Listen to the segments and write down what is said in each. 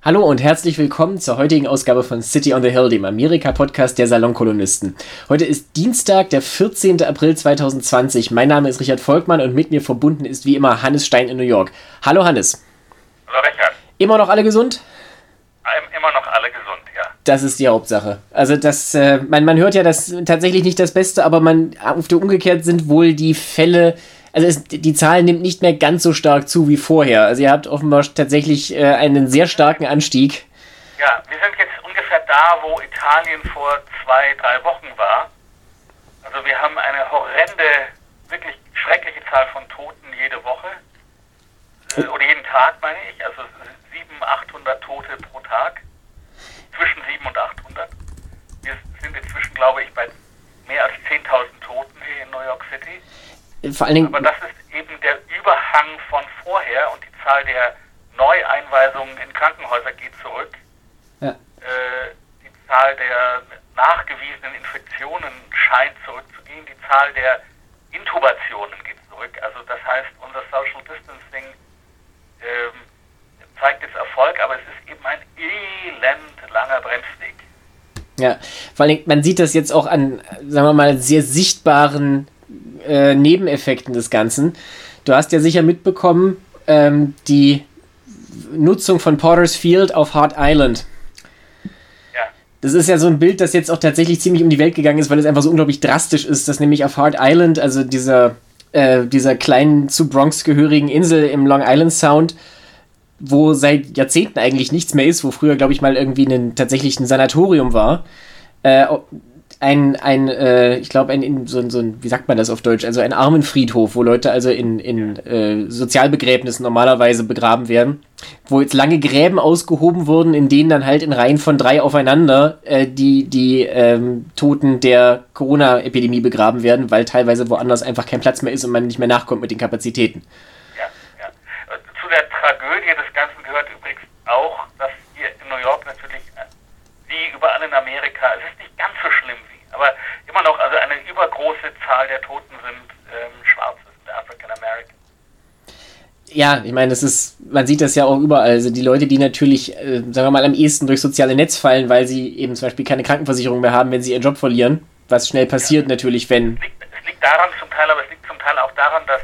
Hallo und herzlich willkommen zur heutigen Ausgabe von City on the Hill, dem Amerika-Podcast der Salonkolonisten. Heute ist Dienstag, der 14. April 2020. Mein Name ist Richard Volkmann und mit mir verbunden ist wie immer Hannes Stein in New York. Hallo Hannes. Hallo Richard. Immer noch alle gesund? Immer noch alle gesund, ja. Das ist die Hauptsache. Also das, äh, man, man hört ja das tatsächlich nicht das Beste, aber man auf der umgekehrt sind wohl die Fälle also es, die Zahl nimmt nicht mehr ganz so stark zu wie vorher. Also ihr habt offenbar tatsächlich äh, einen sehr starken Anstieg. Ja, wir sind jetzt ungefähr da, wo Italien vor zwei, drei Wochen war. Also wir haben eine horrende, wirklich schreckliche Zahl von Toten jede Woche. Äh, oder jeden Tag, meine ich. Also 700, 800 Tote pro Tag. Zwischen 700 und 800. Wir sind inzwischen, glaube ich, bei mehr als 10.000 Toten hier in New York City vor allen Dingen. Aber das ist eben der Überhang von vorher und die Zahl der Neueinweisungen in Krankenhäuser geht zurück. Ja. Äh, die Zahl der nachgewiesenen Infektionen scheint zurückzugehen. Die Zahl der Intubationen geht zurück. Also das heißt, unser Social Distancing ähm, zeigt jetzt Erfolg, aber es ist eben ein elend langer Bremsweg. Ja, vor allem, man sieht das jetzt auch an, sagen wir mal, sehr sichtbaren äh, Nebeneffekten des Ganzen. Du hast ja sicher mitbekommen, ähm, die Nutzung von Potter's Field auf Hart Island. Ja. Das ist ja so ein Bild, das jetzt auch tatsächlich ziemlich um die Welt gegangen ist, weil es einfach so unglaublich drastisch ist, dass nämlich auf Hart Island, also dieser, äh, dieser kleinen zu Bronx gehörigen Insel im Long Island Sound, wo seit Jahrzehnten eigentlich nichts mehr ist, wo früher, glaube ich, mal irgendwie ein, tatsächlich ein Sanatorium war, äh, ein, ein äh, ich glaube, ein, so, so ein, wie sagt man das auf Deutsch, also ein Armenfriedhof, wo Leute also in, in äh, Sozialbegräbnissen normalerweise begraben werden, wo jetzt lange Gräben ausgehoben wurden, in denen dann halt in Reihen von drei aufeinander äh, die, die ähm, Toten der Corona-Epidemie begraben werden, weil teilweise woanders einfach kein Platz mehr ist und man nicht mehr nachkommt mit den Kapazitäten. Ja, ja. Zu der Tragödie des Ganzen gehört übrigens auch, dass hier in New York natürlich, äh, wie überall in Amerika, es ist nicht ganz so schlimm immer noch, also eine übergroße Zahl der Toten sind ähm, Schwarze, sind African American. Ja, ich meine, das ist, man sieht das ja auch überall. Also die Leute, die natürlich, äh, sagen wir mal, am ehesten durch soziale Netz fallen, weil sie eben zum Beispiel keine Krankenversicherung mehr haben, wenn sie ihren Job verlieren, was schnell passiert ja. natürlich, wenn. Es liegt, es liegt, daran zum Teil, aber es liegt zum Teil auch daran, dass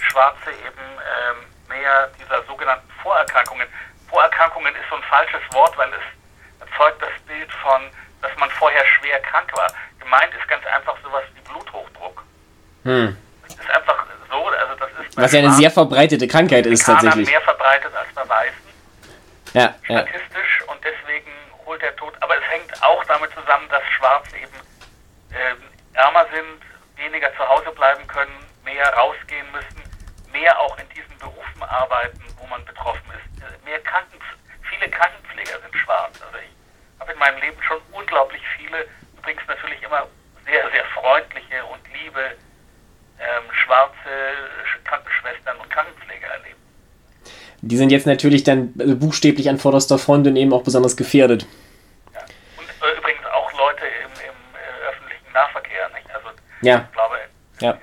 Schwarze eben ähm, mehr dieser sogenannten Vorerkrankungen. Vorerkrankungen ist so ein falsches Wort, weil es erzeugt das Bild von dass man vorher schwer krank war. Gemeint ist ganz einfach sowas wie Bluthochdruck. Hm. Das ist einfach so, also das ist Was ja eine sehr verbreitete Krankheit ist tatsächlich. mehr verbreitet als bei Weißen. Ja, statistisch ja. und deswegen holt der Tod. Aber es hängt auch damit zusammen, dass Schwarze eben äh, ärmer sind, weniger zu Hause bleiben können, mehr rausgehen müssen, mehr auch in diesen Berufen arbeiten, wo man betroffen ist. Äh, mehr Kranken, viele Krankenpfleger sind schwarz. Also ich habe in meinem Leben schon unglaublich viele, übrigens natürlich immer sehr, sehr freundliche und liebe ähm, schwarze Krankenschwestern und Krankenpfleger erlebt. Die sind jetzt natürlich dann buchstäblich an vorderster Front und eben auch besonders gefährdet. Ja. Und äh, übrigens auch Leute im, im äh, öffentlichen Nahverkehr. Nicht? Also ja. ich glaube, ja. die,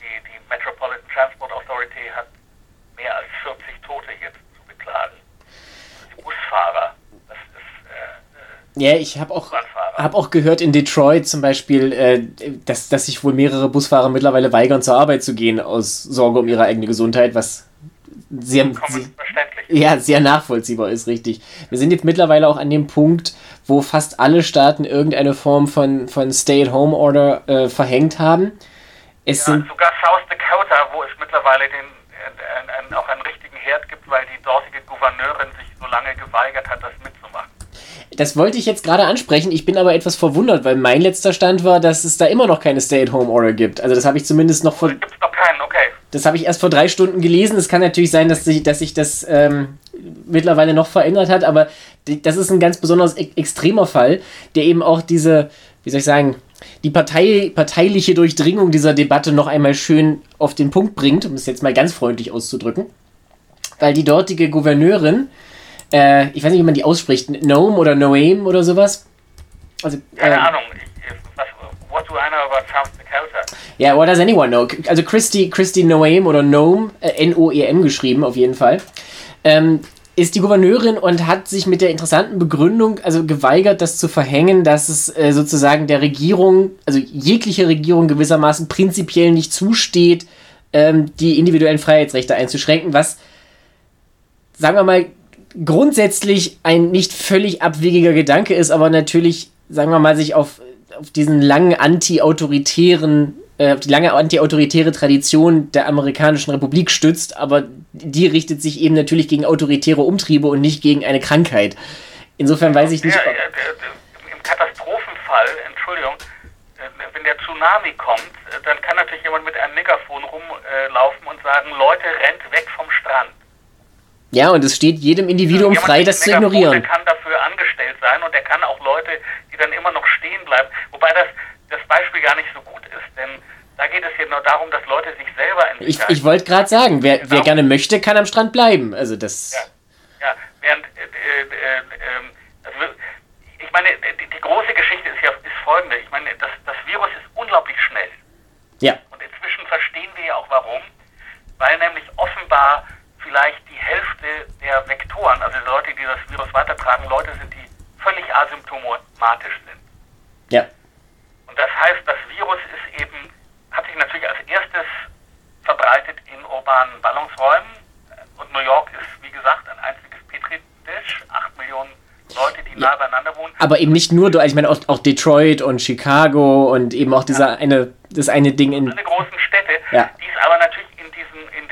die, die Metropolitan Transport Authority hat mehr als 40 Tote jetzt zu beklagen. Also die Busfahrer ja, ich habe auch, hab auch gehört in Detroit zum Beispiel, äh, dass, dass sich wohl mehrere Busfahrer mittlerweile weigern, zur Arbeit zu gehen aus Sorge um ihre eigene Gesundheit, was sehr, ja, sehr nachvollziehbar ist, richtig. Wir sind jetzt mittlerweile auch an dem Punkt, wo fast alle Staaten irgendeine Form von, von Stay-at-Home-Order äh, verhängt haben. Es ja, sind sogar South Dakota, wo es mittlerweile den, äh, äh, auch einen richtigen Herd gibt, weil die dortige Gouverneurin sich so lange geweigert hat, das mitzumachen. Das wollte ich jetzt gerade ansprechen. Ich bin aber etwas verwundert, weil mein letzter Stand war, dass es da immer noch keine Stay-at-Home-Order gibt. Also das habe ich zumindest noch vor. Gibt noch keinen, okay. Das habe ich erst vor drei Stunden gelesen. Es kann natürlich sein, dass sich, dass sich das ähm, mittlerweile noch verändert hat, aber das ist ein ganz besonders e extremer Fall, der eben auch diese, wie soll ich sagen, die Partei, parteiliche Durchdringung dieser Debatte noch einmal schön auf den Punkt bringt, um es jetzt mal ganz freundlich auszudrücken. Weil die dortige Gouverneurin äh, ich weiß nicht, wie man die ausspricht, Noam oder Noam oder sowas. Also, Keine äh, Ahnung. what do I know about South Dakota? Ja, yeah, what does anyone know? Also Christy, Christy Noam oder Noam, äh, N-O-E-M geschrieben auf jeden Fall. Ähm, ist die Gouverneurin und hat sich mit der interessanten Begründung also geweigert, das zu verhängen, dass es äh, sozusagen der Regierung, also jegliche Regierung gewissermaßen prinzipiell nicht zusteht, ähm, die individuellen Freiheitsrechte einzuschränken, was, sagen wir mal, grundsätzlich ein nicht völlig abwegiger Gedanke ist, aber natürlich, sagen wir mal, sich auf, auf diesen langen anti-autoritären äh, die lange antiautoritäre Tradition der amerikanischen Republik stützt, aber die richtet sich eben natürlich gegen autoritäre Umtriebe und nicht gegen eine Krankheit. Insofern weiß ich nicht. Ja, ja, Im Katastrophenfall, Entschuldigung, äh, wenn der Tsunami kommt, äh, dann kann natürlich jemand mit einem Megafon rumlaufen und sagen, Leute, rennt weg vom Strand. Ja, und es steht jedem Individuum jemand frei, das zu ignorieren. Der kann dafür angestellt sein und der kann auch Leute, die dann immer noch stehen bleiben. Wobei das, das Beispiel gar nicht so gut ist, denn da geht es hier nur darum, dass Leute sich selber entwickeln. Ich, ich wollte gerade sagen, wer, genau. wer gerne möchte, kann am Strand bleiben. Also das. Ja, ja während äh, äh, äh, also ich meine, die, die, große Geschichte ist ja ist folgende. Ich meine, das, das Virus ist unglaublich schnell. Ja. Und inzwischen verstehen wir ja auch warum. Weil nämlich offenbar vielleicht die Hälfte der Vektoren, also die Leute, die das Virus weitertragen, Leute sind, die völlig asymptomatisch sind. Ja. Und das heißt, das Virus ist eben hat sich natürlich als erstes verbreitet in urbanen Ballungsräumen. Und New York ist, wie gesagt, ein einziges Petri-Dish. Acht Millionen Leute, die ja. nah beieinander wohnen. Aber eben nicht nur, ich meine auch, auch Detroit und Chicago und eben auch dieser ja. eine, das eine Ding in. Alle großen Städte, ja. die es aber natürlich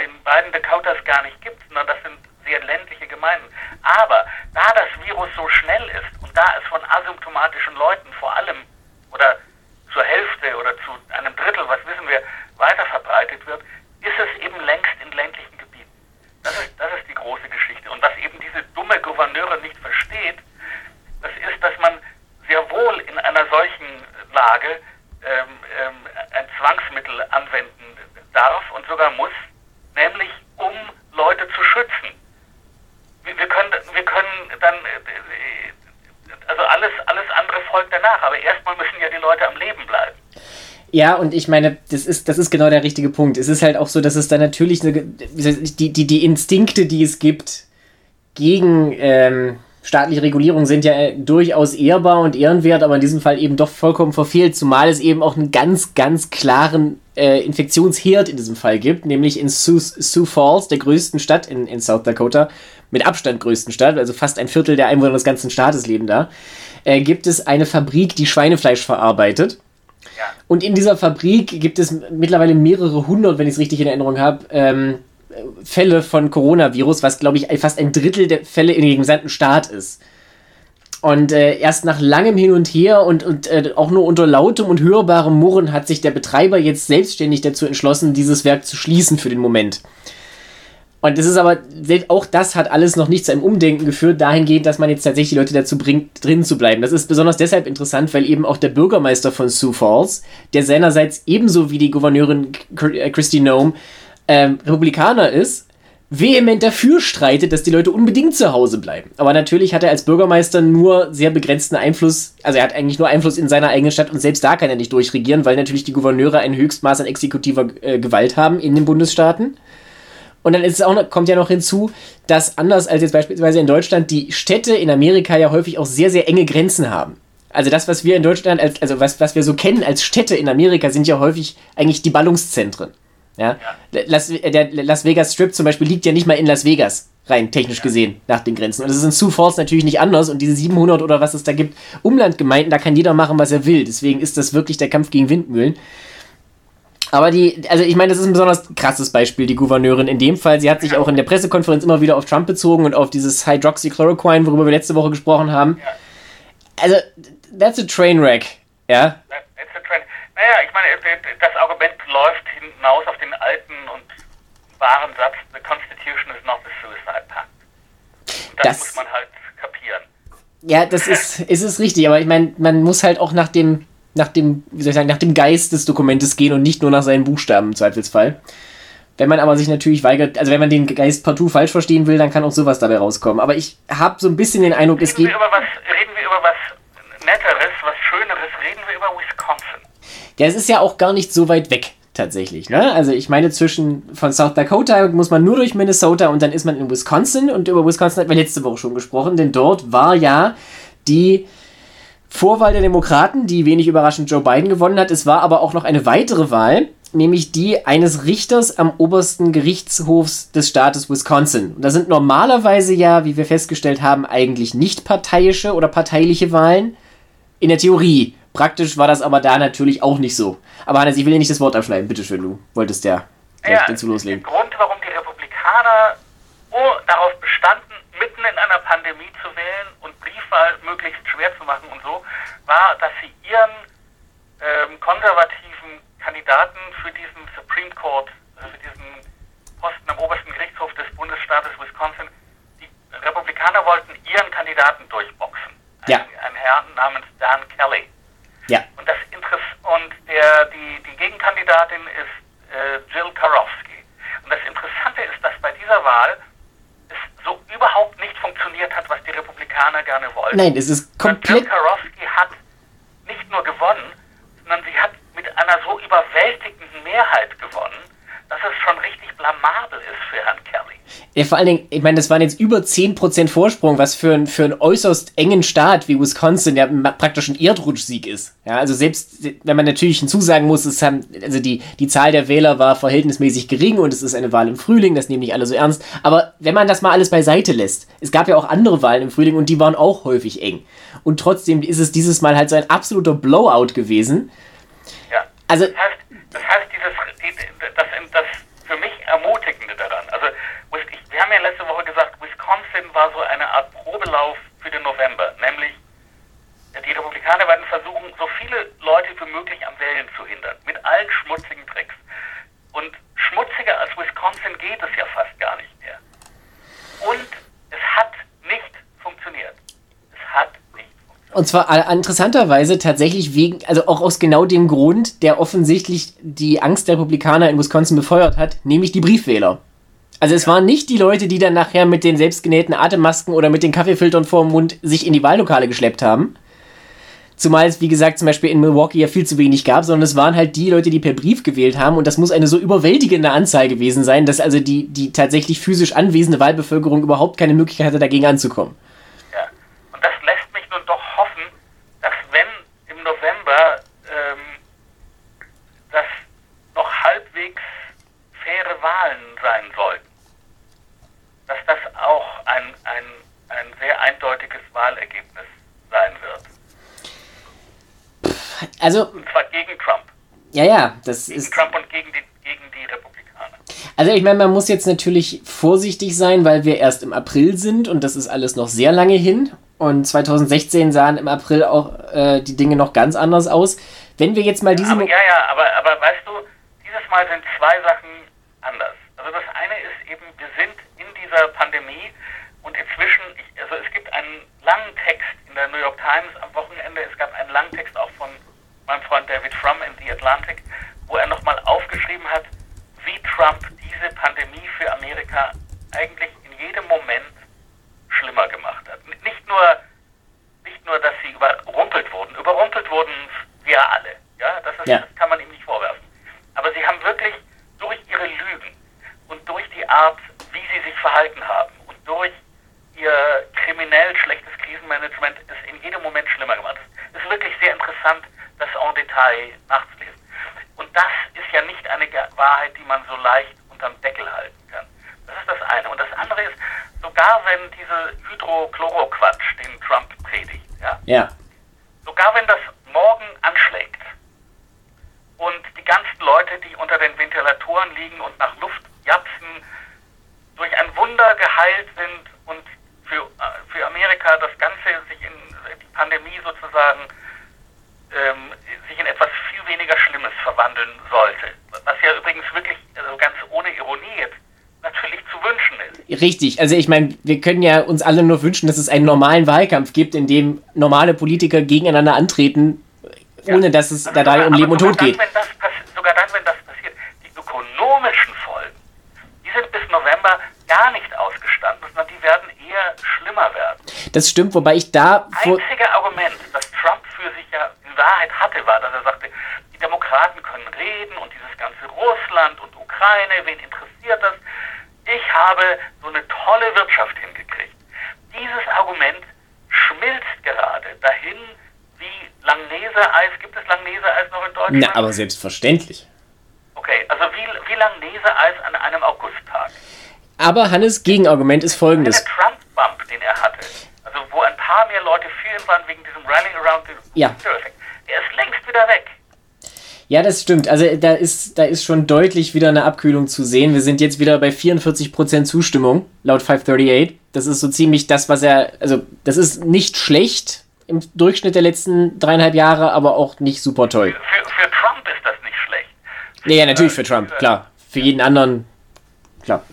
den beiden Dakotas gar nicht gibt, sondern das sind sehr ländliche Gemeinden. Aber da das Virus so schnell ist und da es von asymptomatischen Leuten vor allem oder zur Hälfte oder zu einem Drittel, was wissen wir, weiter verbreitet wird, ist es eben längst in ländlichen Gebieten. Das ist, das ist die große Geschichte. Und was eben diese dumme Gouverneure nicht versteht, das ist, dass man sehr wohl in einer solchen Lage ähm, ähm, ein Zwangsmittel anwenden darf und sogar muss, nämlich um Leute zu schützen. Wir, wir können, wir können dann äh, also alles, alles andere folgt danach. Aber erstmal müssen ja die Leute am Leben bleiben. Ja, und ich meine, das ist, das ist genau der richtige Punkt. Es ist halt auch so, dass es da natürlich eine, die, die, die Instinkte, die es gibt gegen ähm, staatliche Regulierung, sind ja durchaus ehrbar und ehrenwert, aber in diesem Fall eben doch vollkommen verfehlt, zumal es eben auch einen ganz, ganz klaren äh, Infektionsherd in diesem Fall gibt, nämlich in Sioux, Sioux Falls, der größten Stadt in, in South Dakota, mit Abstand größten Stadt, also fast ein Viertel der Einwohner des ganzen Staates leben da, äh, gibt es eine Fabrik, die Schweinefleisch verarbeitet. Ja. Und in dieser Fabrik gibt es mittlerweile mehrere hundert, wenn ich es richtig in Erinnerung habe, ähm, Fälle von Coronavirus, was glaube ich fast ein Drittel der Fälle in dem gesamten Staat ist. Und äh, erst nach langem Hin und Her und, und äh, auch nur unter lautem und hörbarem Murren hat sich der Betreiber jetzt selbstständig dazu entschlossen, dieses Werk zu schließen für den Moment. Und es ist aber, auch das hat alles noch nicht zu einem Umdenken geführt, dahingehend, dass man jetzt tatsächlich die Leute dazu bringt, drin zu bleiben. Das ist besonders deshalb interessant, weil eben auch der Bürgermeister von Sioux Falls, der seinerseits ebenso wie die Gouverneurin Christy Nome ähm, Republikaner ist, vehement dafür streitet, dass die Leute unbedingt zu Hause bleiben. Aber natürlich hat er als Bürgermeister nur sehr begrenzten Einfluss, also er hat eigentlich nur Einfluss in seiner eigenen Stadt und selbst da kann er nicht durchregieren, weil natürlich die Gouverneure ein Höchstmaß an exekutiver äh, Gewalt haben in den Bundesstaaten. Und dann ist es auch kommt ja noch hinzu, dass anders als jetzt beispielsweise in Deutschland die Städte in Amerika ja häufig auch sehr, sehr enge Grenzen haben. Also das, was wir in Deutschland, als, also was, was wir so kennen als Städte in Amerika, sind ja häufig eigentlich die Ballungszentren. Ja? Las, der Las Vegas Strip zum Beispiel liegt ja nicht mal in Las Vegas, rein technisch gesehen, nach den Grenzen. Und das ist in Sioux Falls natürlich nicht anders. Und diese 700 oder was es da gibt, Umlandgemeinden, da kann jeder machen, was er will. Deswegen ist das wirklich der Kampf gegen Windmühlen. Aber die, also ich meine, das ist ein besonders krasses Beispiel, die Gouverneurin in dem Fall. Sie hat sich auch in der Pressekonferenz immer wieder auf Trump bezogen und auf dieses Hydroxychloroquine, worüber wir letzte Woche gesprochen haben. Also, that's a train wreck, ja? Naja, ich meine, das Argument läuft hinaus auf den alten und wahren Satz, the Constitution is not the Suicide Pact. Und das, das muss man halt kapieren. Ja, das ist, ist es richtig, aber ich meine, man muss halt auch nach dem nach dem, wie soll ich sagen, nach dem Geist des Dokumentes gehen und nicht nur nach seinen Buchstaben im Zweifelsfall. Wenn man aber sich natürlich weigert, also wenn man den Geist partout falsch verstehen will, dann kann auch sowas dabei rauskommen. Aber ich habe so ein bisschen den Eindruck, reden es geht. Wir über was, reden wir über was Netteres, was Schöneres, reden wir über Wisconsin. Ja, es ist ja auch gar nicht so weit weg. tatsächlich. Ne? Also ich meine, zwischen von South Dakota muss man nur durch Minnesota und dann ist man in Wisconsin und über Wisconsin hatten wir letzte Woche schon gesprochen, denn dort war ja die Vorwahl der Demokraten, die wenig überraschend Joe Biden gewonnen hat. Es war aber auch noch eine weitere Wahl, nämlich die eines Richters am obersten Gerichtshofs des Staates Wisconsin. Und da sind normalerweise ja, wie wir festgestellt haben, eigentlich nicht parteiische oder parteiliche Wahlen. In der Theorie. Praktisch war das aber da natürlich auch nicht so. Aber Hannes, ich will dir nicht das Wort abschneiden. Bitte schön, du wolltest ja gleich ja, dazu loslegen. Der Grund, warum die Republikaner darauf bestanden, mitten in einer Pandemie zu wählen und Briefwahl möglichst schwer zu machen und so, war, dass sie ihren ähm, konservativen Kandidaten für diesen Supreme Court, also für diesen Posten am obersten Gerichtshof des Bundesstaates Wisconsin, die Republikaner wollten ihren Kandidaten durchboxen. Ja. Ein, ein Herr namens Dan Kelly. Ja. Und das Interess und der, die, die Gegenkandidatin ist äh, Jill Karofsky. Und das Interessante ist, dass bei dieser Wahl es so überhaupt nicht funktioniert hat, was die Republikaner gerne wollten. Nein, es ist komplett. Jill Karofsky hat nicht nur gewonnen, sondern sie hat mit einer so überwältigenden Mehrheit gewonnen, dass es schon richtig blamabel ist für Herrn Kelly. Ja, vor allen Dingen, ich meine, das waren jetzt über 10% Vorsprung, was für, ein, für einen äußerst engen Staat wie Wisconsin ja praktisch ein Erdrutschsieg ist. Ja, also selbst, wenn man natürlich hinzusagen muss, es haben, also die, die Zahl der Wähler war verhältnismäßig gering und es ist eine Wahl im Frühling, das nehmen nicht alle so ernst. Aber wenn man das mal alles beiseite lässt, es gab ja auch andere Wahlen im Frühling und die waren auch häufig eng. Und trotzdem ist es dieses Mal halt so ein absoluter Blowout gewesen. Ja. Also, das heißt, das heißt dieses, das, das für mich Ermutigende daran. Also wir haben ja letzte Woche gesagt, Wisconsin war so eine Art Probelauf für den November, nämlich die Republikaner werden versuchen, so viele Leute wie möglich am Wählen zu hindern, mit allen schmutzigen Tricks. Und schmutziger als Wisconsin geht es ja fast gar nicht mehr. Und es hat nicht funktioniert. Es hat nicht funktioniert. Und zwar interessanterweise tatsächlich wegen, also auch aus genau dem Grund, der offensichtlich die Angst der Republikaner in Wisconsin befeuert hat, nämlich die Briefwähler. Also es ja. waren nicht die Leute, die dann nachher mit den selbstgenähten Atemmasken oder mit den Kaffeefiltern vorm Mund sich in die Wahllokale geschleppt haben. Zumal es, wie gesagt, zum Beispiel in Milwaukee ja viel zu wenig gab, sondern es waren halt die Leute, die per Brief gewählt haben. Und das muss eine so überwältigende Anzahl gewesen sein, dass also die, die tatsächlich physisch anwesende Wahlbevölkerung überhaupt keine Möglichkeit hatte, dagegen anzukommen. Ja, und das lässt mich nun doch hoffen, dass wenn im November ähm, das noch halbwegs faire Wahlen sein sollten, dass das auch ein, ein, ein sehr eindeutiges Wahlergebnis sein wird. Also. Und zwar gegen Trump. Ja, ja, das gegen ist. Trump und gegen die, gegen die Republikaner. Also ich meine, man muss jetzt natürlich vorsichtig sein, weil wir erst im April sind und das ist alles noch sehr lange hin. Und 2016 sahen im April auch äh, die Dinge noch ganz anders aus. Wenn wir jetzt mal diese. Aber, ja, ja, aber, aber weißt du, dieses Mal sind zwei Sachen anders. Also das eine ist eben, wir sind in dieser Pandemie und inzwischen, also es gibt einen langen Text in der New York Times am Wochenende, es gab einen langen Text auch von meinem Freund David Frum in The Atlantic, wo er nochmal aufgeschrieben hat, wie Trump diese Pandemie für Amerika eigentlich in jedem Moment schlimmer gemacht hat. Nicht nur, nicht nur, dass sie überrumpelt wurden, überrumpelt wurden wir alle, ja, das, ist, ja. das kann man ihm nicht vorwerfen. Aber sie haben wirklich durch ihre Lügen und durch die Art, wie sie sich verhalten haben und durch ihr kriminell schlechtes Krisenmanagement es in jedem Moment schlimmer gemacht. Es ist wirklich sehr interessant, das en Detail nachzulesen. Und das ist ja nicht eine Wahrheit, die man so leicht unterm Deckel halten kann. Das ist das eine. Und das andere ist, sogar wenn diese Hydrochloroquatsch, den Trump predigt, ja, ja. sogar wenn das morgen anschlägt, und die ganzen Leute, die unter den Ventilatoren liegen und nach Luft japsen, durch ein Wunder geheilt sind und für, äh, für Amerika das Ganze sich in die Pandemie sozusagen ähm, sich in etwas viel weniger Schlimmes verwandeln sollte. Was ja übrigens wirklich, also ganz ohne Ironie jetzt, natürlich zu wünschen ist. Richtig, also ich meine, wir können ja uns alle nur wünschen, dass es einen normalen Wahlkampf gibt, in dem normale Politiker gegeneinander antreten, ohne dass es also dabei um Leben und Tod geht. Dann, sogar dann, wenn das passiert, die ökonomischen Folgen, die sind bis November gar nicht ausgestanden, sondern die werden eher schlimmer werden. Das stimmt, wobei ich da... Das einzige Argument, das Trump für sich ja in Wahrheit hatte, war, dass er sagte, die Demokraten können können reden und dieses ganze Russland und Ukraine, wen interessiert das? Ich habe so eine tolle Wirtschaft hingekriegt. Dieses Argument schmilzt gerade dahin wie Langnese-Eis. Gibt es Langnese-Eis noch in Deutschland? Na, aber selbstverständlich. Okay, also wie, wie Langnese-Eis an einem Augusttag. Aber Hannes, Gegenargument ist folgendes. Der Trump-Bump, den er hatte, also wo ein paar mehr Leute für ihn waren wegen diesem Rallying Around the Ja. Effect, der ist längst wieder weg. Ja, das stimmt. Also da ist, da ist schon deutlich wieder eine Abkühlung zu sehen. Wir sind jetzt wieder bei 44% Zustimmung, laut 538. Das ist so ziemlich das, was er, also das ist nicht schlecht im Durchschnitt der letzten dreieinhalb Jahre, aber auch nicht super toll. Für, für Trump ist das nicht schlecht. Ja, ja, natürlich für Trump, klar. Für jeden anderen, klar.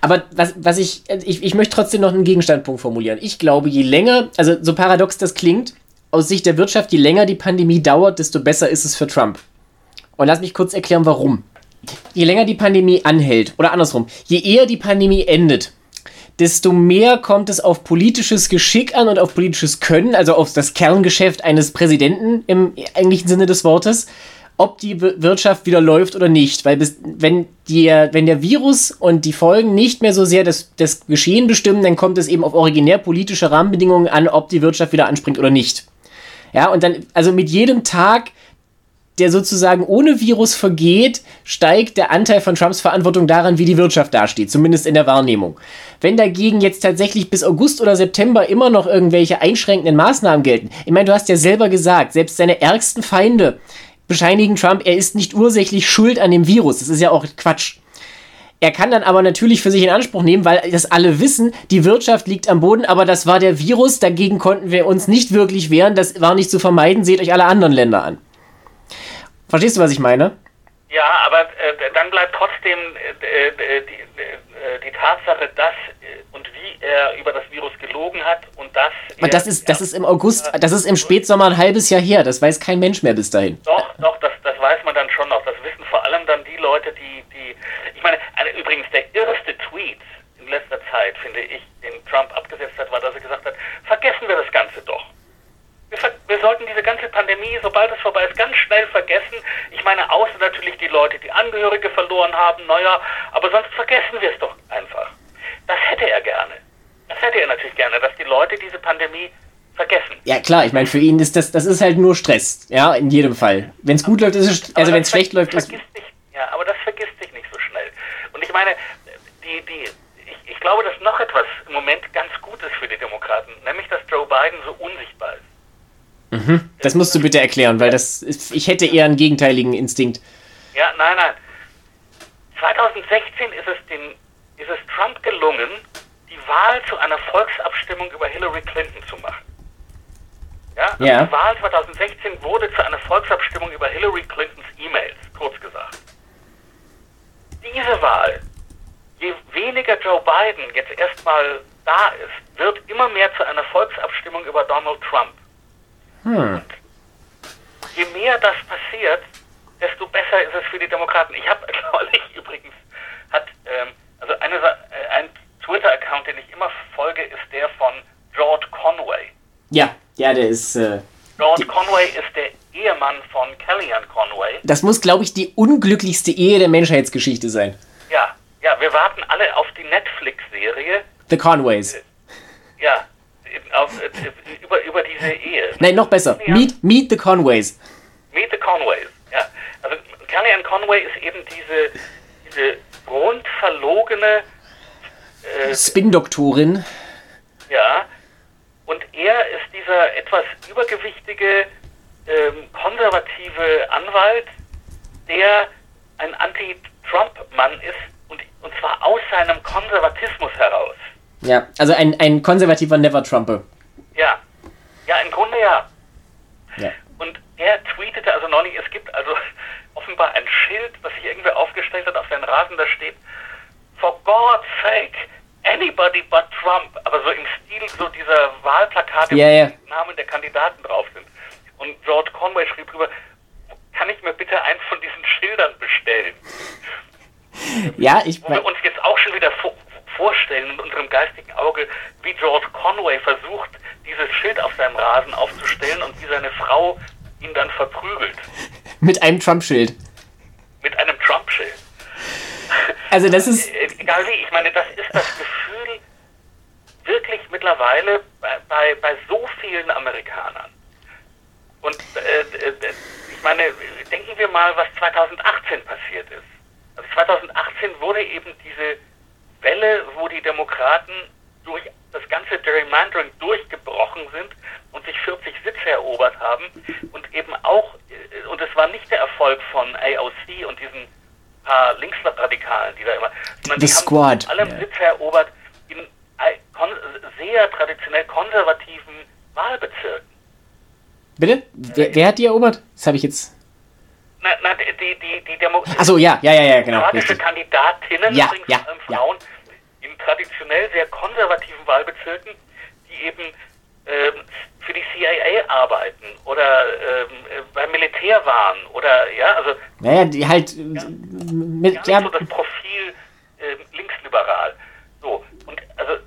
Aber was, was ich, ich, ich möchte trotzdem noch einen Gegenstandpunkt formulieren. Ich glaube, je länger, also so paradox das klingt, aus Sicht der Wirtschaft, je länger die Pandemie dauert, desto besser ist es für Trump. Und lass mich kurz erklären, warum. Je länger die Pandemie anhält, oder andersrum, je eher die Pandemie endet, desto mehr kommt es auf politisches Geschick an und auf politisches Können, also auf das Kerngeschäft eines Präsidenten im eigentlichen Sinne des Wortes, ob die Wir- Wirtschaft wieder läuft oder nicht. Weil bis, wenn, die, wenn der Virus und die Folgen nicht mehr so sehr das, das Geschehen bestimmen, dann kommt es eben auf originär politische Rahmenbedingungen an, ob die Wirtschaft wieder anspringt oder nicht. Ja, und dann, also mit jedem Tag, der sozusagen ohne Virus vergeht, steigt der Anteil von Trumps Verantwortung daran, wie die Wirtschaft dasteht, zumindest in der Wahrnehmung. Wenn dagegen jetzt tatsächlich bis August oder September immer noch irgendwelche einschränkenden Maßnahmen gelten, ich meine, du hast ja selber gesagt, selbst seine ärgsten Feinde bescheinigen Trump, er ist nicht ursächlich schuld an dem Virus. Das ist ja auch Quatsch. Er kann dann aber natürlich für sich in Anspruch nehmen, weil das alle wissen, die Wirtschaft liegt am Boden, aber das war der Virus, dagegen konnten wir uns nicht wirklich wehren, das war nicht zu vermeiden, seht euch alle anderen Länder an. Verstehst du, was ich meine? Ja, aber äh, dann bleibt trotzdem äh, äh, die, äh, die Tatsache, dass äh, und wie er über das Virus gelogen hat und dass. Und das ist, das ist im August, das ist im Spätsommer ein halbes Jahr her, das weiß kein Mensch mehr bis dahin. Doch, doch, das, das weiß man dann schon noch. Das wissen vor allem dann die Leute, die, die. Ich meine, eine, übrigens der erste Tweet in letzter Zeit, finde ich, den Trump abgesetzt hat, war, dass er gesagt hat, vergessen wir das Ganze doch. Wir, sollten diese ganze Pandemie, sobald es vorbei ist, ganz schnell vergessen. Ich meine, außer natürlich die Leute, die Angehörige verloren haben, naja, aber sonst vergessen wir es doch einfach. Das hätte er gerne. Das hätte er natürlich gerne, dass die Leute diese Pandemie vergessen. Ja klar, ich meine, für ihn ist das, das ist halt nur Stress, ja, in jedem Fall. Wenn es gut läuft, ist es, also wenn es schlecht läuft, ist... sich, Ja, aber das vergisst sich nicht so schnell. Und ich meine, die, die, ich, ich glaube, dass noch etwas im Moment ganz gut ist für die Demokraten, nämlich, dass Joe Biden so unsichtbar ist. Das musst du bitte erklären, weil das ist, ich hätte eher einen gegenteiligen Instinkt. Ja, nein, nein. 2016 ist es, den, ist es Trump gelungen, die Wahl zu einer Volksabstimmung über Hillary Clinton zu machen. Ja, also Ja. die Wahl 2016 wurde zu einer Volksabstimmung über Hillary Clintons E-Mails, kurz gesagt. Diese Wahl, je weniger Joe Biden jetzt erstmal da ist, wird immer mehr zu einer Volksabstimmung über Donald Trump. Hm. Je mehr das passiert, desto besser ist es für die Demokraten. Ich habe neulich übrigens, hat, ähm, also eine, Sa- äh, ein Twitter-Account, den ich immer folge, ist der von George Conway. Ja, ja, der ist... Äh, George Conway ist der Ehemann von Kellyanne Conway. das muss, glaube ich, die unglücklichste Ehe der Menschheitsgeschichte sein. Ja, ja, wir warten alle auf die Netflix-Serie. The Conways. Ja, auf, über, über diese Ehe. Nein, noch besser. Ja. Meet, meet the Conways. Meet the Conways. Ja, also Kellyanne Conway ist eben diese, diese grundverlogene, äh, Spin-Doktorin. ja, und er ist dieser etwas übergewichtige, ähm, konservative Anwalt, der ein Anti-Trump-Mann ist und, und zwar aus seinem Konservatismus heraus. Ja, also ein, ein konservativer Never-Trumper. Ja, ja, im Grunde ja. Ja. Und er tweetete also neulich, es gibt also offenbar ein Schild, das sich irgendwer aufgestellt hat auf seinen Rasen, da steht, for God's sake, anybody but Trump. Aber so im Stil so dieser Wahlplakate, Ja, ja. wo die Namen der Kandidaten drauf sind. Und George Conway schrieb drüber, kann ich mir bitte eins von diesen Schildern bestellen? Ja, ich Wo wir uns jetzt auch schon wieder vorstellen mit unserem geistigen Auge, wie George Conway versucht, dieses Schild auf seinem Rasen aufzustellen und wie seine Frau ihn dann verprügelt. Mit einem Trump-Schild. Mit einem Trump-Schild. Also das äh, ist. Äh, Egal wie, ich meine, das ist das Gefühl wirklich mittlerweile bei, bei, bei so vielen Amerikanern. Und äh, äh ich meine, denken wir mal, was 2018 passiert ist. Also 2018 wurde eben diese Welle, wo die Demokraten durch das ganze Gerrymandering durchgebrochen sind und sich 40 Sitze erobert haben und eben auch, äh, und es war nicht der Erfolg von AOC und diesen paar Linksradikalen, die da immer, sondern die Squad. haben alle Sitze erobert in sehr traditionell konservativen Wahlbezirken. Bitte? Wer, wer hat die erobert? Das habe ich jetzt. Na, na, die, die, die Demo Achso, ja, ja, ja, ja, genau. Demokratische Kandidatinnen, ja, ja, Frauen, ja. Traditionell sehr konservativen Wahlbezirken, die eben ähm, für die CIA arbeiten oder ähm, beim Militär waren oder ja, also. Naja, die halt. Ja, mit, ja, so das Profil äh, linksliberal. So, und also,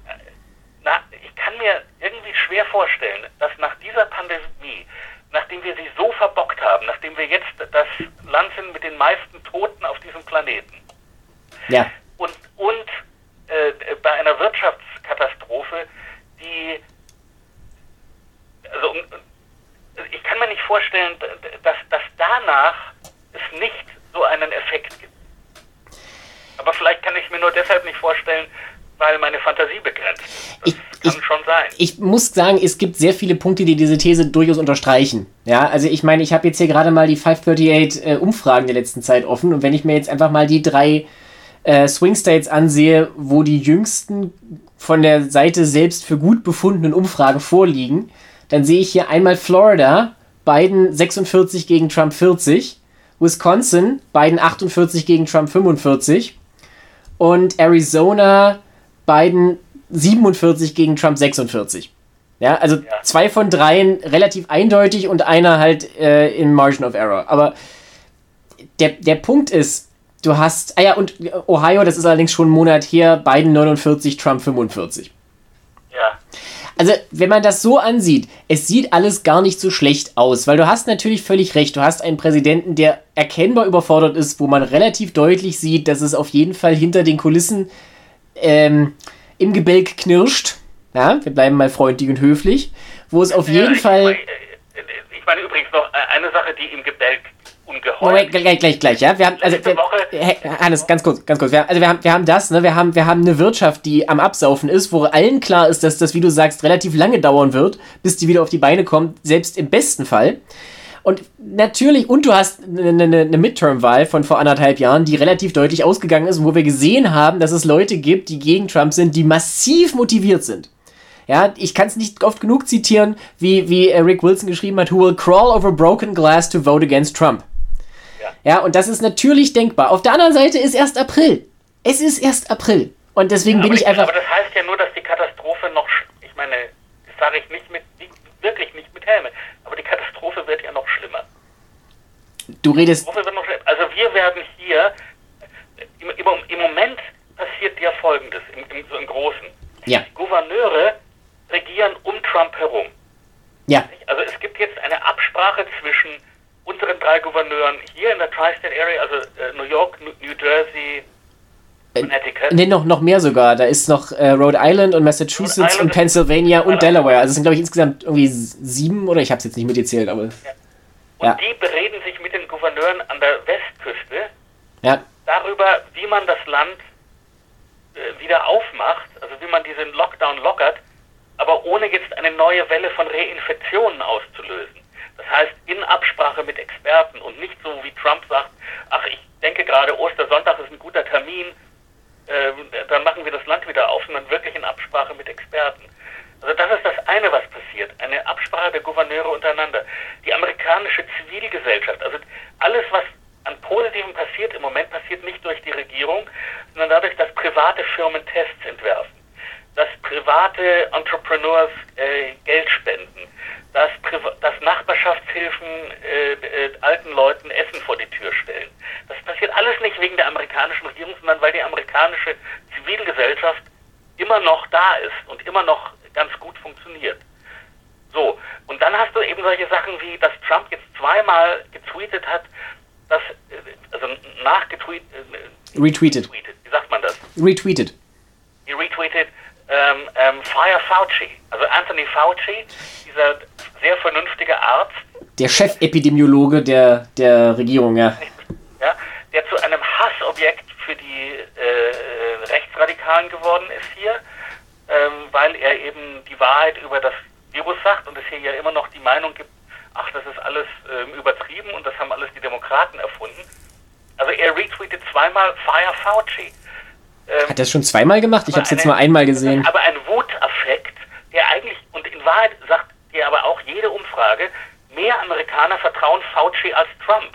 na, ich kann mir irgendwie schwer vorstellen, dass nach dieser Pandemie, nachdem wir sie so verbockt haben, nachdem wir jetzt das Land sind mit den meisten Toten auf diesem Planeten, ja. und, und äh, bei einer Wirtschaftskatastrophe, die, also ich kann mir nicht vorstellen, dass, dass danach es nicht so einen Effekt gibt. Aber vielleicht kann ich mir nur deshalb nicht vorstellen, weil meine Fantasie begrenzt ist. Das ich, kann ich, schon sein. Ich muss sagen, es gibt sehr viele Punkte, die diese These durchaus unterstreichen. Ja, also ich meine, ich habe jetzt hier gerade mal die 538 äh, Umfragen der letzten Zeit offen und wenn ich mir jetzt einfach mal die drei äh, Swing States ansehe, wo die jüngsten von der Seite selbst für gut befundenen Umfragen vorliegen, dann sehe ich hier einmal Florida, Biden 46 gegen Trump 40, Wisconsin, Biden 48 gegen Trump 45 und Arizona Biden 47 gegen Trump 46. Ja, also ja. zwei von dreien relativ eindeutig und einer halt äh, in Margin of Error. Aber der, der Punkt ist, du hast, ah ja, und Ohio, das ist allerdings schon einen Monat her, Biden 49, Trump 45. Ja. Also, wenn man das so ansieht, es sieht alles gar nicht so schlecht aus, weil du hast natürlich völlig recht, du hast einen Präsidenten, der erkennbar überfordert ist, wo man relativ deutlich sieht, dass es auf jeden Fall hinter den Kulissen ähm, im Gebälk knirscht. Ja, wir bleiben mal freundlich und höflich. Wo es auf jeden ich Fall. Meine, ich meine übrigens noch äh, eine Sache, die im Gebälk ungeheuer. Moment, gleich, gleich, gleich, ja. Wir haben, also, wir, Hannes, ganz kurz, ganz kurz. Wir, also wir haben, wir haben das, ne? Wir haben, wir haben eine Wirtschaft, die am Absaufen ist, wo allen klar ist, dass das, wie du sagst, relativ lange dauern wird, bis die wieder auf die Beine kommt, selbst im besten Fall. Und natürlich, und du hast eine, eine, eine Midterm-Wahl von vor anderthalb Jahren, die relativ deutlich ausgegangen ist, wo wir gesehen haben, dass es Leute gibt, die gegen Trump sind, die massiv motiviert sind. Ja, ich kann es nicht oft genug zitieren, wie, wie Rick Wilson geschrieben hat, who will crawl over broken glass to vote against Trump. Ja. ja, und das ist natürlich denkbar. Auf der anderen Seite ist erst April. Es ist erst April. Und deswegen ja, bin ich einfach. Aber das heißt ja nur, dass die Katastrophe noch, ich meine, das sage ich nicht mit, wirklich nicht mit Helme, aber die Katastrophe wird ja noch schlimmer. Du redest. Also wir werden hier, im, im, im Moment passiert ja Folgendes, im, im, so im Großen. Ja. Die Gouverneure regieren um Trump herum. Ja. Also es gibt jetzt eine Absprache zwischen unseren drei Gouverneuren hier in der Tri-State Area, also äh, New York, New Jersey, äh, Connecticut. Ne, noch, noch mehr sogar. Da ist noch äh, Rhode Island und Massachusetts Island und Pennsylvania und Delaware. Also es sind, glaube ich, insgesamt irgendwie sieben oder ich habe es jetzt nicht mitgezählt, aber. Ja. Und ja. die bereden sich mit den Gouverneuren an der Westküste ja. darüber, wie man das Land äh, wieder aufmacht, also wie man diesen Lockdown lockert, aber ohne jetzt eine neue Welle von Reinfektionen auszulösen. Das heißt, in Absprache mit Experten und nicht so wie Trump sagt, ach, ich denke gerade, Ostersonntag ist ein guter Termin, äh, dann machen wir das Land wieder auf, sondern wirklich in Absprache mit Experten. Also das ist das eine, was passiert, eine Absprache der Gouverneure untereinander. Die amerikanische Zivilgesellschaft, also alles, was an Positivem passiert im Moment, passiert nicht durch die Regierung, sondern dadurch, dass private Firmen Tests entwerfen, dass private Entrepreneurs äh, Geld spenden, dass, dass Nachbarschaftshilfen äh, äh, alten Leuten Essen vor die Tür stellen. Das passiert alles nicht wegen der amerikanischen Regierung, sondern weil die amerikanische Zivilgesellschaft immer noch da ist und immer noch ganz gut funktioniert. So, und dann hast du eben solche Sachen wie, dass Trump jetzt zweimal getweetet hat, dass, äh, also nachgetweet, äh, Retweeted. retweeted. Wie sagt man das? Retweeted. He retweeted ähm, ähm, Fire Fauci. Also Anthony Fauci, dieser sehr vernünftige Arzt, Der Chefepidemiologe der, der Regierung, ja. ja, der zu einem Hassobjekt für die äh, Rechtsradikalen geworden ist hier, ähm, weil er eben die Wahrheit über das Virus sagt und es hier ja immer noch die Meinung gibt, ach, das ist alles ähm, übertrieben und das haben alles die Demokraten erfunden. Also er retweetet zweimal Fire Fauci. Ähm, Hat er es schon zweimal gemacht? Ich habe es jetzt nur einmal gesehen. aber ein Wutaffekt, der eigentlich, und in Wahrheit sagt dir aber auch jede Umfrage, mehr Amerikaner vertrauen Fauci als Trump.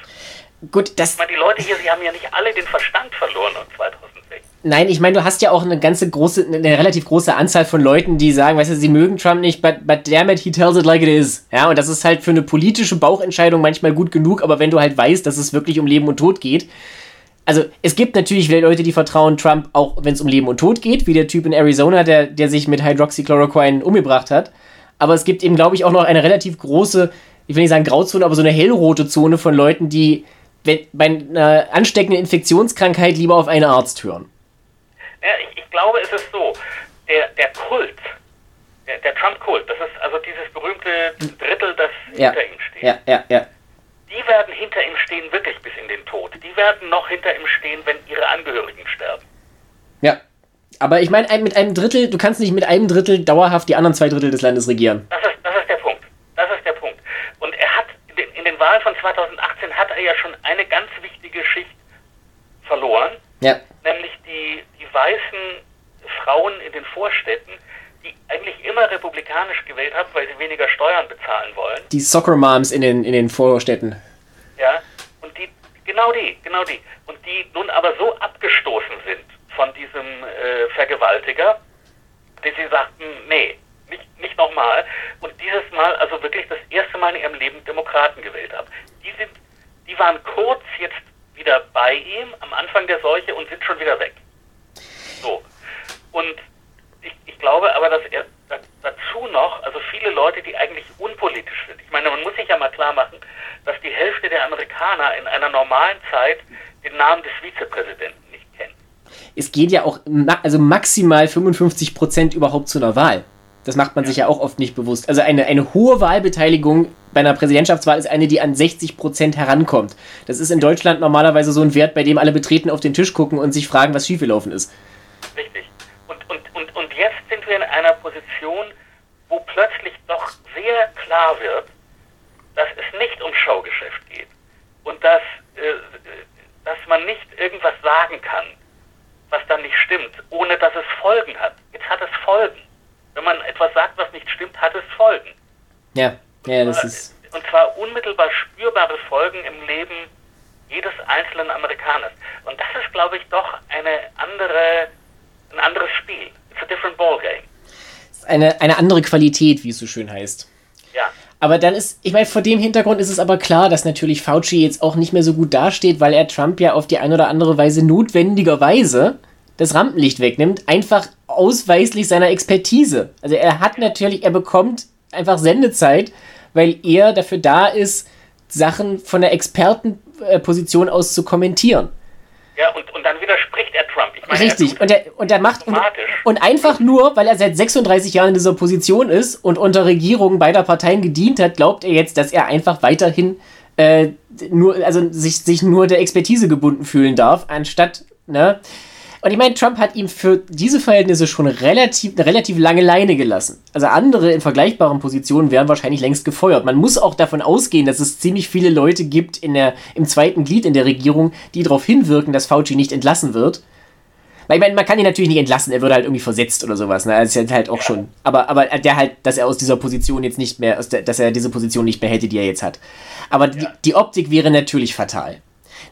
Gut, das. Ich meine, die Leute hier, sie haben ja nicht alle den Verstand verloren 2006. Nein, ich meine, du hast ja auch eine ganze große, eine relativ große Anzahl von Leuten, die sagen, weißt du, sie mögen Trump nicht, but, but damn it, he tells it like it is. Ja, und das ist halt für eine politische Bauchentscheidung manchmal gut genug, aber wenn du halt weißt, dass es wirklich um Leben und Tod geht. Also, es gibt natürlich wieder Leute, die vertrauen Trump, auch wenn es um Leben und Tod geht, wie der Typ in Arizona, der, der sich mit Hydroxychloroquine umgebracht hat. Aber es gibt eben, glaube ich, auch noch eine relativ große, ich will nicht sagen Grauzone, aber so eine hellrote Zone von Leuten, die wenn, bei einer ansteckenden Infektionskrankheit lieber auf einen Arzt hören. Ja, ich, ich glaube, es ist so, der, der Kult, der, der Trump-Kult, das ist also dieses berühmte Drittel, das Ja, hinter ihm steht. ja, ja, ja. Die werden hinter ihm stehen, wirklich bis in den Tod. Die werden noch hinter ihm stehen, wenn ihre Angehörigen sterben. Ja. Aber ich meine, ein- mit einem Drittel, du kannst nicht mit einem Drittel dauerhaft die anderen zwei Drittel des Landes regieren. Das ist, das ist der Punkt. Das ist der Punkt. Und er hat, in den, in den Wahlen von 2018 hat er ja schon eine ganz wichtige Schicht verloren, Ja. nämlich die, die weißen Frauen in den Vorstädten, die eigentlich immer republikanisch gewählt haben, weil sie weniger Steuern bezahlen wollen. Die Soccer Moms in den, in den Vorstädten. Ja, und die, genau die, genau die. Und die nun aber so abgestoßen sind von diesem äh, Vergewaltiger, dass sie sagten, nee, nicht, nicht nochmal. Und dieses Mal, also wirklich das erste Mal in ihrem Leben Demokraten gewählt haben. Die sind, die waren kurz jetzt wieder bei ihm am Anfang der Seuche und sind schon wieder weg. So. Und ich, ich glaube aber, dass er da, dazu noch, also viele Leute, die eigentlich unpolitisch sind. Ich meine, man muss sich ja mal klar machen, dass die Hälfte der Amerikaner in einer normalen Zeit den Namen des Vizepräsidenten nicht kennen. Es geht ja auch ma also maximal 55% überhaupt zu einer Wahl. Das macht man sich ja auch oft nicht bewusst. Also eine, eine hohe Wahlbeteiligung bei einer Präsidentschaftswahl ist eine, die an 60% herankommt. Das ist in Deutschland normalerweise so ein Wert, bei dem alle Betreten auf den Tisch gucken und sich fragen, was schiefgelaufen ist. Richtig. Und, und, und, und jetzt sind wir in einer Position, wo plötzlich doch sehr klar wird, dass es nicht um Showgeschäft geht. Und dass, äh, dass man nicht irgendwas sagen kann, was dann nicht stimmt, ohne dass es Folgen hat. Jetzt hat es Folgen. Wenn man etwas sagt, was nicht stimmt, hat es Folgen. Ja, ja, das ist. Und zwar unmittelbar spürbare Folgen im Leben jedes einzelnen Amerikaners. Und das ist, glaube ich, doch eine andere, ein anderes Spiel. It's a different ballgame. Eine, eine andere Qualität, wie es so schön heißt. Ja. Aber dann ist, ich meine, vor dem Hintergrund ist es aber klar, dass natürlich Fauci jetzt auch nicht mehr so gut dasteht, weil er Trump ja auf die eine oder andere Weise notwendigerweise das Rampenlicht wegnimmt, einfach ausweislich seiner Expertise. Also er hat natürlich, er bekommt einfach Sendezeit, weil er dafür da ist, Sachen von der Expertenposition aus zu kommentieren. Ja, und, und dann widerspricht er Trump. Ich meine, Richtig. Er Und er, und er macht. Und, und einfach nur, weil er seit 36 Jahren in dieser Position ist und unter Regierungen beider Parteien gedient hat, glaubt er jetzt, dass er einfach weiterhin äh, nur, also sich, sich nur der Expertise gebunden fühlen darf, anstatt, ne? Und ich meine, Trump hat ihm für diese Verhältnisse schon relativ, eine relativ lange Leine gelassen. Also andere in vergleichbaren Positionen wären wahrscheinlich längst gefeuert. Man muss auch davon ausgehen, dass es ziemlich viele Leute gibt in der, im zweiten Glied in der Regierung, die darauf hinwirken, dass Fauci nicht entlassen wird. Weil ich meine, man kann ihn natürlich nicht entlassen, er würde halt irgendwie versetzt oder sowas. Ne? Das ist halt auch schon. Aber, aber der halt, dass er aus dieser Position jetzt nicht mehr, der, dass er diese Position nicht mehr hätte, die er jetzt hat. Aber die, die Optik wäre natürlich fatal.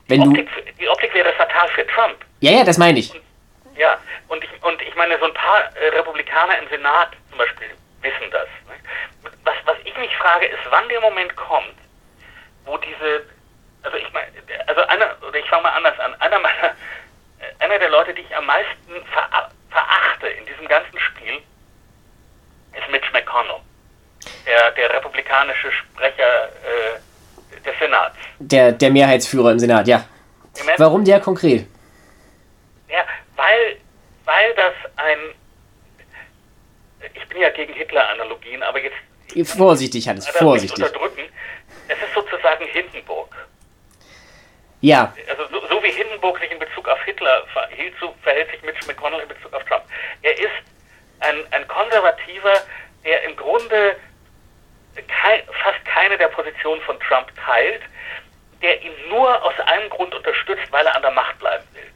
Wenn du. Optik, die Optik wäre fatal für Trump. Ja, ja, das meine ich. Ja, und ich, und ich meine, so ein paar äh, Republikaner im Senat zum Beispiel wissen das. Ne? Was, was ich mich frage, ist, wann der Moment kommt, wo diese, also ich meine, also einer, oder ich fange mal anders an, einer meiner, äh, einer der Leute, die ich am meisten vera verachte in diesem ganzen Spiel, ist Mitch McConnell, der, der republikanische Sprecher äh, des Senats. Der, der Mehrheitsführer im Senat, ja. Warum der konkret? Ja, weil, weil das ein. Ich bin ja gegen Hitler-Analogien, aber jetzt. Vorsichtig, Hannes, vorsichtig. Unterdrücken. Es ist sozusagen Hindenburg. Ja. Also so, so, wie Hindenburg sich in Bezug auf Hitler verhielt, so verhält sich Mitch McConnell in Bezug auf Trump. Er ist ein, ein Konservativer, der im Grunde kei fast keine der Positionen von Trump teilt, der ihn nur aus einem Grund unterstützt, weil er an der Macht bleiben will.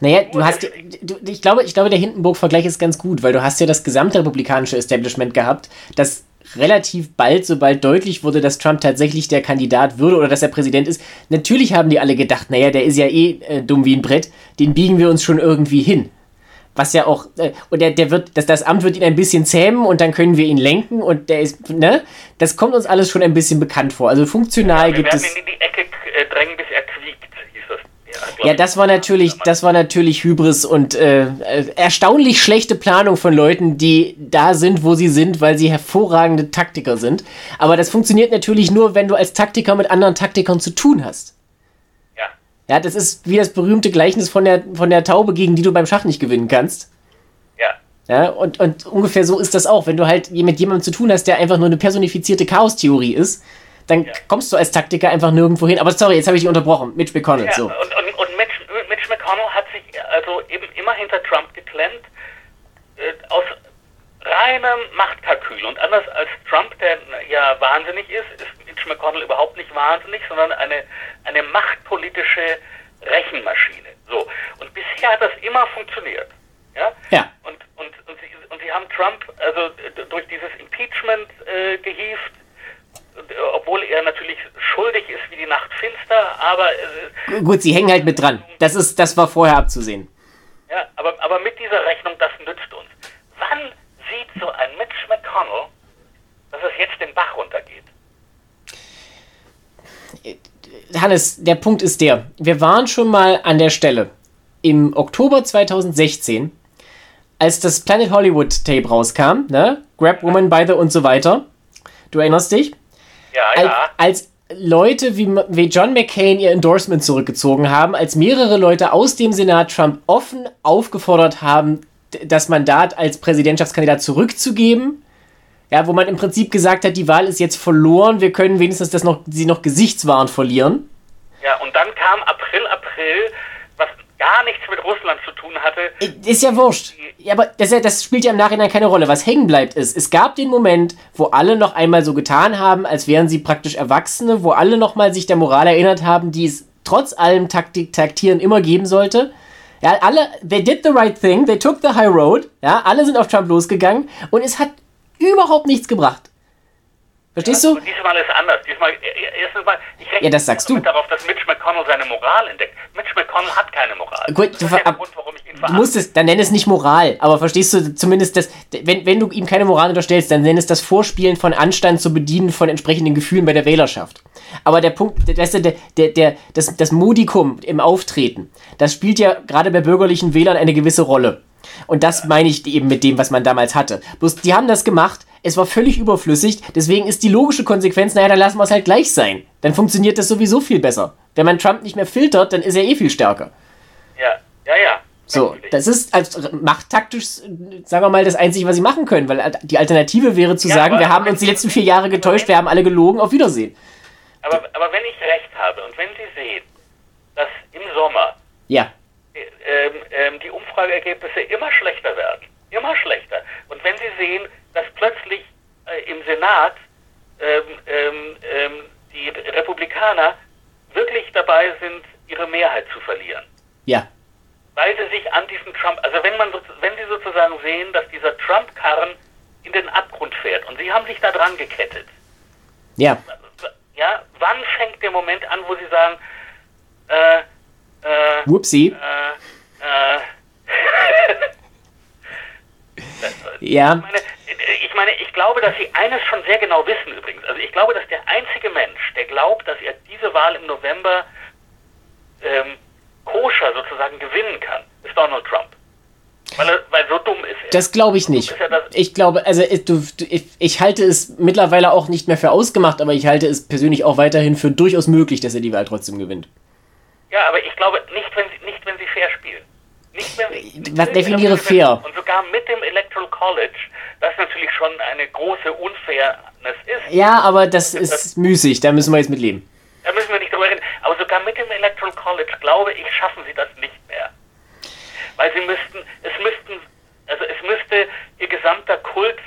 Naja, du hast, du, ich glaube, ich glaube, der Hindenburg-Vergleich ist ganz gut, weil du hast ja das gesamte republikanische Establishment gehabt, das relativ bald, sobald deutlich wurde, dass Trump tatsächlich der Kandidat würde oder dass er Präsident ist, natürlich haben die alle gedacht, naja, der ist ja eh äh, dumm wie ein Brett, den biegen wir uns schon irgendwie hin. Was ja auch, äh, und der, der wird, das, das Amt wird ihn ein bisschen zähmen und dann können wir ihn lenken und der ist, ne? Das kommt uns alles schon ein bisschen bekannt vor. Also funktional ja, gibt es. Ihn in die Ecke äh, drängen, bis er quiekt, hieß das. Ja, ja das war natürlich, das war natürlich Hybris und äh, äh, erstaunlich schlechte Planung von Leuten, die da sind, wo sie sind, weil sie hervorragende Taktiker sind. Aber das funktioniert natürlich nur, wenn du als Taktiker mit anderen Taktikern zu tun hast. Ja, das ist wie das berühmte Gleichnis von der, von der Taube, gegen die du beim Schach nicht gewinnen kannst. Ja. Ja, und, und ungefähr so ist das auch. Wenn du halt mit jemandem zu tun hast, der einfach nur eine personifizierte Chaostheorie ist, dann ja. kommst du als Taktiker einfach nirgendwo hin. Aber sorry, jetzt habe ich dich unterbrochen. Mitch McConnell, ja, so. Und, McConnell hat sich also eben immer hinter Trump geklemmt, äh, aus reinem Machtkalkül. Und anders als Trump, der ja wahnsinnig ist, ist Mitch McConnell überhaupt nicht wahnsinnig, sondern eine, eine machtpolitische Rechenmaschine. So. Und bisher hat das immer funktioniert. Ja? ja. Und, und, und, sie, und sie haben Trump also durch dieses Impeachment äh, gehievt, obwohl er natürlich schuldig ist wie die Nacht finster, aber äh, gut, sie hängen halt mit dran. Das ist, das war vorher abzusehen. Ja, aber, aber mit dieser Rechnung, das nützt uns. Wann sieht so ein Mitch McConnell, dass es jetzt den Bach runtergeht? Hannes, der Punkt ist der, wir waren schon mal an der Stelle im Oktober 2016, als das Planet Hollywood Tape rauskam, ne? Grab Woman by the und so weiter. Du erinnerst dich? Ja, ja. Als, als Leute wie, wie John McCain ihr Endorsement zurückgezogen haben, als mehrere Leute aus dem Senat Trump offen aufgefordert haben, das Mandat als Präsidentschaftskandidat zurückzugeben, ja, wo man im Prinzip gesagt hat, die Wahl ist jetzt verloren, wir können wenigstens das noch, sie noch Gesichtswahn verlieren. Ja, und dann kam April, April, gar nichts mit Russland zu tun hatte. Äh, ist ja wurscht. Ja, aber das, das spielt ja im Nachhinein keine Rolle. Was hängen bleibt ist, es gab den Moment, wo alle noch einmal so getan haben, als wären sie praktisch Erwachsene, wo alle noch mal sich der Moral erinnert haben, die es trotz allem Taktik, Taktieren immer geben sollte. Ja, alle, they did the right thing, they took the high road, ja, alle sind auf Trump losgegangen und es hat überhaupt nichts gebracht. Verstehst du? Diesmal ist anders. Diesmal, erstens mal, ich rechne ja, das sagst du. darauf, dass Mitch McConnell seine Moral entdeckt. Mitch McConnell hat keine Moral. Gut, das ist der Grund, warum ich ihn Du musst es, dann nenn es nicht Moral, aber verstehst du zumindest das, wenn, wenn du ihm keine Moral unterstellst, dann nenn es das Vorspielen von Anstand zu bedienen von entsprechenden Gefühlen bei der Wählerschaft. Aber der Punkt, das, der, der, der, das, das Modikum im Auftreten, das spielt ja gerade bei bürgerlichen Wählern eine gewisse Rolle. Und das meine ich eben mit dem, was man damals hatte. Bloß, die haben das gemacht, es war völlig überflüssig, deswegen ist die logische Konsequenz, naja, dann lassen wir es halt gleich sein. Dann funktioniert das sowieso viel besser. Wenn man Trump nicht mehr filtert, dann ist er eh viel stärker. Ja, ja, ja. So, das ist als machttaktisch, sagen wir mal, das Einzige, was sie machen können, weil die Alternative wäre zu ja, sagen, wir haben uns die letzten vier Jahre getäuscht, wir haben alle gelogen, auf Wiedersehen. Aber, aber wenn ich recht habe und wenn Sie sehen, dass im Sommer ja ähm, ähm, die Umfrageergebnisse immer schlechter werden. Immer schlechter. Und wenn Sie sehen, dass plötzlich äh, im Senat ähm, ähm, ähm, die Republikaner wirklich dabei sind, ihre Mehrheit zu verlieren. Ja. Weil sie sich an diesen Trump, also wenn man, wenn sie sozusagen sehen, dass dieser Trump-Karren in den Abgrund fährt und sie haben sich da dran gekettet. Ja. Ja, wann fängt der Moment an, wo sie sagen, äh, äh, Whoopsie. Äh, äh, ja. Meine, meine, ich glaube, dass Sie eines schon sehr genau wissen übrigens. Also ich glaube, dass der einzige Mensch, der glaubt, dass er diese Wahl im November ähm, koscher sozusagen gewinnen kann, ist Donald Trump. Weil, er, weil so dumm ist er. Das glaube ich nicht. Ich glaube, also du, ich, ich halte es mittlerweile auch nicht mehr für ausgemacht, aber ich halte es persönlich auch weiterhin für durchaus möglich, dass er die Wahl trotzdem gewinnt. Ja, aber ich glaube nicht, wenn sie, nicht, wenn sie fair spielen. Nicht mehr. Was definiere fair? Und sogar mit dem Electoral College, das natürlich schon eine große Unfairness ist. Ja, aber das ist das, müßig, da müssen wir jetzt mit leben. Da müssen wir nicht drüber reden. Aber sogar mit dem Electoral College, glaube ich, schaffen sie das nicht mehr. Weil sie müssten, es müssten, also es müsste ihr gesamter Kult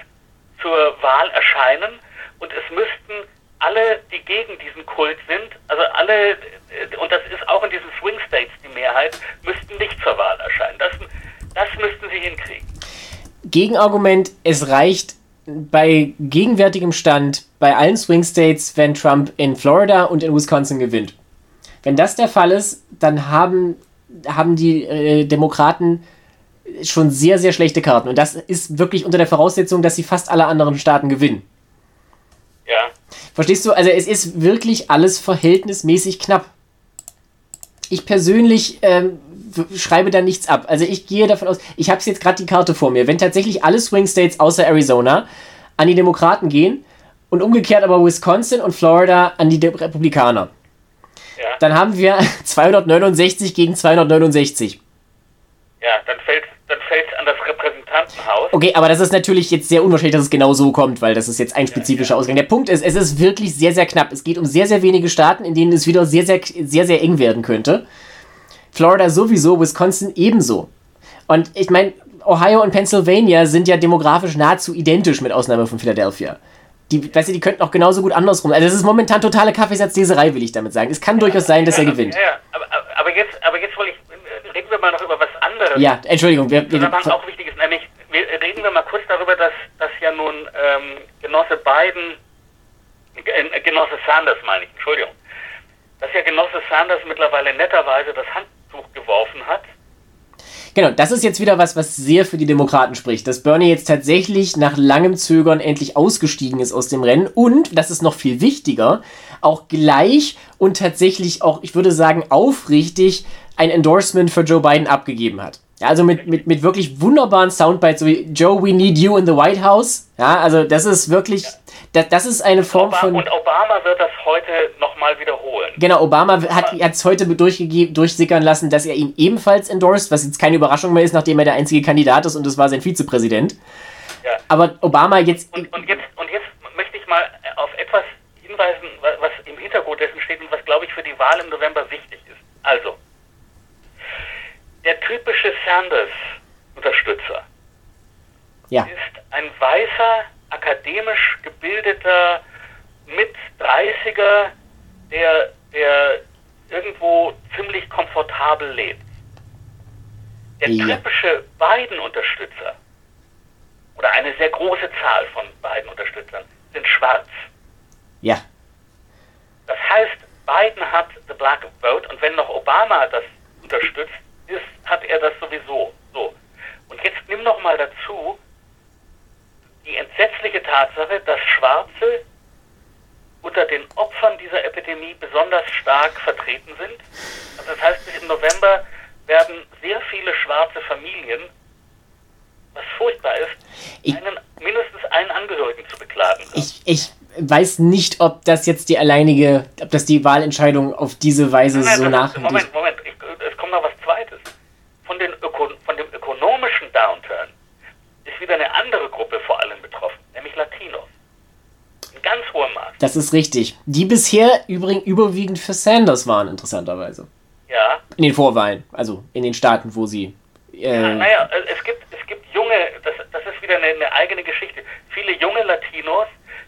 zur Wahl erscheinen und es müssten alle, die gegen diesen Kult sind, also alle, und das ist auch in diesen Swing States die Mehrheit, müssten nicht zur Wahl erscheinen. Das, das müssten sie hinkriegen. Gegenargument, es reicht bei gegenwärtigem Stand bei allen Swing States, wenn Trump in Florida und in Wisconsin gewinnt. Wenn das der Fall ist, dann haben, haben die äh, Demokraten schon sehr, sehr schlechte Karten. Und das ist wirklich unter der Voraussetzung, dass sie fast alle anderen Staaten gewinnen. Ja. Verstehst du? Also es ist wirklich alles verhältnismäßig knapp. Ich persönlich ähm, schreibe da nichts ab. Also ich gehe davon aus, ich habe jetzt gerade die Karte vor mir. Wenn tatsächlich alle Swing States außer Arizona an die Demokraten gehen und umgekehrt aber Wisconsin und Florida an die De Republikaner, ja. dann haben wir 269 gegen 269. Ja, dann fällt dann fällt an das Repräsentantenhaus. Okay, aber das ist natürlich jetzt sehr unwahrscheinlich, dass es genau so kommt, weil das ist jetzt ein spezifischer ja, ja. Ausgang. Der Punkt ist, es ist wirklich sehr, sehr knapp. Es geht um sehr, sehr wenige Staaten, in denen es wieder sehr, sehr, sehr, sehr eng werden könnte. Florida sowieso, Wisconsin ebenso. Und ich meine, Ohio und Pennsylvania sind ja demografisch nahezu identisch, mit Ausnahme von Philadelphia. Die, weißt du, die könnten auch genauso gut andersrum. Also, das ist momentan totale Kaffeesatzleserei, will ich damit sagen. Es kann ja, durchaus sein, dass er gewinnt. Ja, ja. Aber, aber, jetzt, aber jetzt wollte ich, reden wir mal noch über was anderes. Ja, Entschuldigung. Wir, wir, was auch wichtig ist, nämlich, wir, reden wir mal kurz darüber, dass, dass ja nun ähm, Genosse Biden, äh, Genosse Sanders meine ich, Entschuldigung, dass ja Genosse Sanders mittlerweile netterweise das Handtuch geworfen hat. Genau, das ist jetzt wieder was, was sehr für die Demokraten spricht, dass Bernie jetzt tatsächlich nach langem Zögern endlich ausgestiegen ist aus dem Rennen und, das ist noch viel wichtiger, auch gleich und tatsächlich auch, ich würde sagen, aufrichtig ein Endorsement für Joe Biden abgegeben hat. Ja, also mit, mit, mit wirklich wunderbaren Soundbites, so wie Joe, we need you in the White House. Ja, also das ist wirklich, das, das ist eine Form Obama, von... Und Obama wird das heute nochmal wiederholen. Genau, Obama hat es heute durchsickern lassen, dass er ihn ebenfalls endorsed, was jetzt keine Überraschung mehr ist, nachdem er der einzige Kandidat ist und es war sein Vizepräsident. Ja. Aber Obama jetzt... Und, und, jetzt... und jetzt möchte ich mal auf etwas hinweisen, was im Hintergrund dessen steht und was, glaube ich, für die Wahl im November wichtig ist. Also, der typische Sanders-Unterstützer ja. ist ein weißer, akademisch gebildeter mit 30er, der, der irgendwo ziemlich komfortabel lebt. Der ja. typische Biden-Unterstützer oder eine sehr große Zahl von Biden-Unterstützern sind schwarz. Ja. Das heißt, Biden hat the black vote und wenn noch Obama das unterstützt, ist, hat er das sowieso. So. Und jetzt nimm noch mal dazu die entsetzliche Tatsache, dass Schwarze unter den Opfern dieser Epidemie besonders stark vertreten sind. Also das heißt, bis im November werden sehr viele schwarze Familien, was furchtbar ist, einen, mindestens einen Angehörigen zu beklagen. Ich, ich weiß nicht, ob das jetzt die alleinige, ob das die Wahlentscheidung auf diese Weise nein, nein, so nachhaltig... Moment, Moment, ich, es kommt noch was Zweites. Von, den Öko, von dem ökonomischen Downturn ist wieder eine andere Gruppe vor allem betroffen, nämlich Latinos. In ganz hohem Maß. Das ist richtig. Die bisher übrigens überwiegend für Sanders waren, interessanterweise. Ja. In den Vorwahlen, also in den Staaten, wo sie. Äh, ja, naja, es gibt, es gibt junge, das, das ist wieder eine, eine eigene Geschichte. Viele junge Latinos,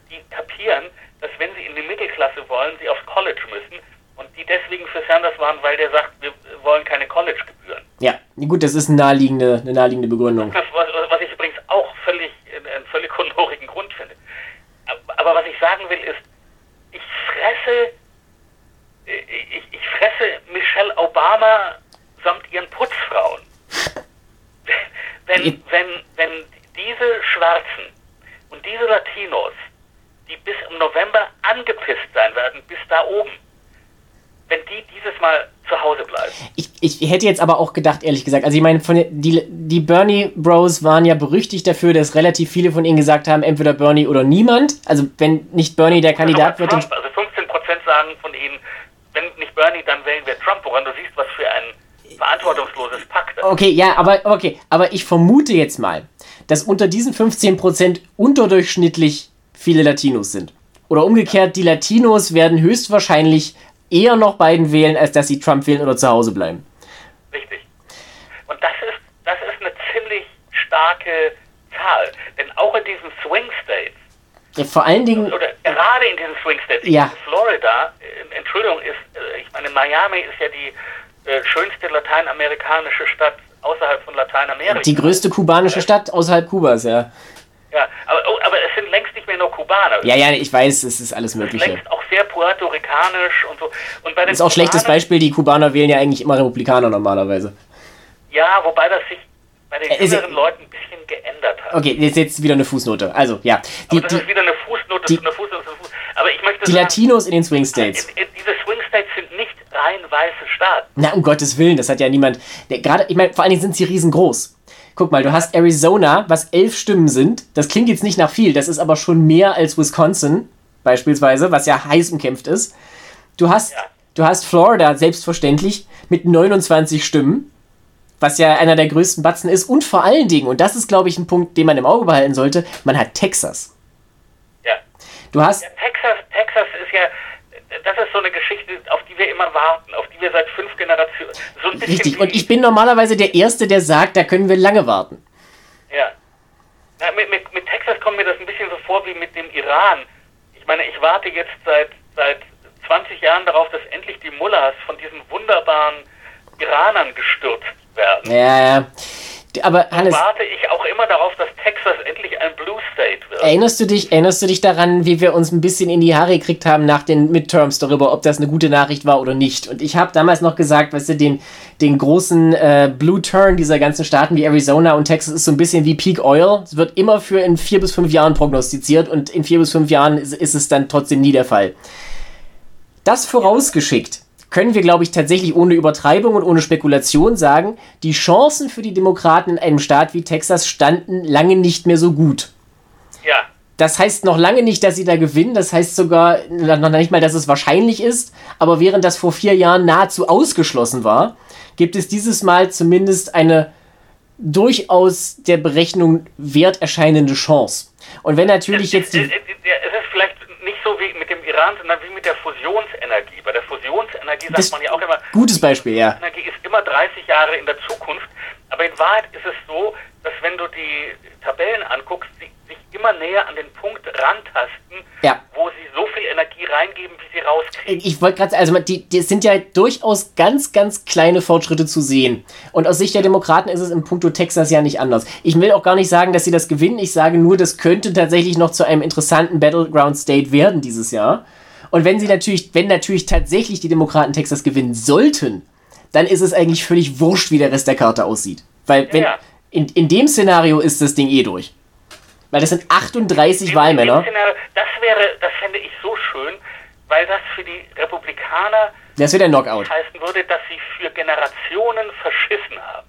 die kapieren, dass wenn sie in die Mittelklasse wollen, sie aufs College müssen und die deswegen für Sanders waren, weil der sagt, wir wollen keine College-Gebühren. Ja, gut, das ist eine naheliegende, eine naheliegende Begründung. Das, was, was ich übrigens auch völlig, einen völlig honorigen Grund finde. Aber was ich sagen will ist, ich fresse, ich, ich fresse Michelle Obama samt ihren Putzfrauen. wenn, wenn, wenn diese Schwarzen und diese Latinos, die bis im November angepisst sein werden, bis da oben, wenn die dieses Mal zu Hause bleiben. Ich, ich hätte jetzt aber auch gedacht, ehrlich gesagt, also ich meine, von, die, die Bernie Bros waren ja berüchtigt dafür, dass relativ viele von ihnen gesagt haben, entweder Bernie oder niemand. Also wenn nicht Bernie der Kandidat wird. also 15 Prozent sagen von ihnen, wenn nicht Bernie, dann wählen wir Trump, woran du siehst, was für ein verantwortungsloses Pakt. Okay, ja, aber okay, aber ich vermute jetzt mal, dass unter diesen 15% unterdurchschnittlich viele Latinos sind. Oder umgekehrt, die Latinos werden höchstwahrscheinlich eher noch Biden wählen, als dass sie Trump wählen oder zu Hause bleiben. Richtig. Und das ist, das ist eine ziemlich starke Zahl. Denn auch in diesen Swing States, ja, vor allen Dingen. Oder gerade in diesen Swing States. Ja. Florida, äh, Entschuldigung, ist, äh, ich meine, Miami ist ja die äh, schönste lateinamerikanische Stadt außerhalb von Lateinamerika. Die größte kubanische Stadt außerhalb Kubas, ja. Ja, aber, oh, aber es sind längst nicht mehr nur Kubaner. Ja, ja, ich weiß, es ist alles Mögliche. Längst auch sehr puerto-ricanisch und so. Und bei den das ist auch ein schlechtes Beispiel, die Kubaner wählen ja eigentlich immer Republikaner normalerweise. Ja, wobei das sich bei den äh, jüngeren Leuten ein bisschen geändert hat. Okay, jetzt, jetzt wieder eine Fußnote. Also, ja. Die, aber das die, ist wieder eine Fußnote, die, eine Fußnote, eine Fußnote. Aber ich möchte Die sagen, Latinos in den Swing States. In, in, diese Swing States sind nicht rein weiße Staaten. Na, um Gottes Willen, das hat ja niemand. Gerade, ich meine, vor allen Dingen sind sie riesengroß. Guck mal, du hast Arizona, was elf Stimmen sind. Das klingt jetzt nicht nach viel, das ist aber schon mehr als Wisconsin, beispielsweise, was ja heiß umkämpft ist. Du hast, ja. du hast Florida, selbstverständlich, mit 29 Stimmen, was ja einer der größten Batzen ist. Und vor allen Dingen, und das ist, glaube ich, ein Punkt, den man im Auge behalten sollte, man hat Texas. Ja. Du hast. Ja, Texas, Texas ist ja das ist so eine Geschichte, auf die wir immer warten, auf die wir seit fünf Generationen. So ein Richtig, und ich bin normalerweise der Erste, der sagt, da können wir lange warten. Ja. Na, mit, mit, mit, Texas kommt mir das ein bisschen so vor wie mit dem Iran. Ich meine, ich warte jetzt seit, seit 20 Jahren darauf, dass endlich die Mullahs von diesen wunderbaren Iranern gestürzt werden. Ja, ja. Aber Hannes, warte ich auch immer darauf, dass Texas endlich ein Blue State wird. Erinnerst du dich, erinnerst du dich daran, wie wir uns ein bisschen in die Haare gekriegt haben nach den Midterms darüber, ob das eine gute Nachricht war oder nicht? Und ich habe damals noch gesagt, weißt du, den, den großen äh, Blue Turn dieser ganzen Staaten wie Arizona und Texas ist so ein bisschen wie Peak Oil. Es wird immer für in vier bis fünf Jahren prognostiziert und in vier bis fünf Jahren ist, ist es dann trotzdem nie der Fall. Das vorausgeschickt können wir, glaube ich, tatsächlich ohne Übertreibung und ohne Spekulation sagen, die Chancen für die Demokraten in einem Staat wie Texas standen lange nicht mehr so gut. Ja. Das heißt noch lange nicht, dass sie da gewinnen. Das heißt sogar noch nicht mal, dass es wahrscheinlich ist. Aber während das vor vier Jahren nahezu ausgeschlossen war, gibt es dieses Mal zumindest eine durchaus der Berechnung wert erscheinende Chance. Und wenn natürlich jetzt die. Es ist vielleicht nicht so wie mit dem Iran, sondern wie mit der Fusionsenergie. Fusionsenergie sagt das man ja auch immer, gutes Beispiel, ja. Energie ist immer 30 Jahre in der Zukunft. Aber in Wahrheit ist es so, dass wenn du die Tabellen anguckst, sie sich immer näher an den Punkt rantasten, ja. wo sie so viel Energie reingeben, wie sie rauskriegen. Ich wollte gerade sagen, also die, die sind ja durchaus ganz, ganz kleine Fortschritte zu sehen. Und aus Sicht der Demokraten ist es im Punkto Texas ja nicht anders. Ich will auch gar nicht sagen, dass sie das gewinnen. Ich sage nur, das könnte tatsächlich noch zu einem interessanten Battleground State werden dieses Jahr. Und wenn sie natürlich, wenn natürlich tatsächlich die Demokraten Texas gewinnen sollten, dann ist es eigentlich völlig wurscht, wie der Rest der Karte aussieht. Weil wenn, ja. in, in dem Szenario ist das Ding eh durch. Weil das sind 38 in, Wahlmänner. In Szenario, das wäre, das fände ich so schön, weil das für die Republikaner das wird ein Knockout. heißen würde, dass sie für Generationen verschissen haben.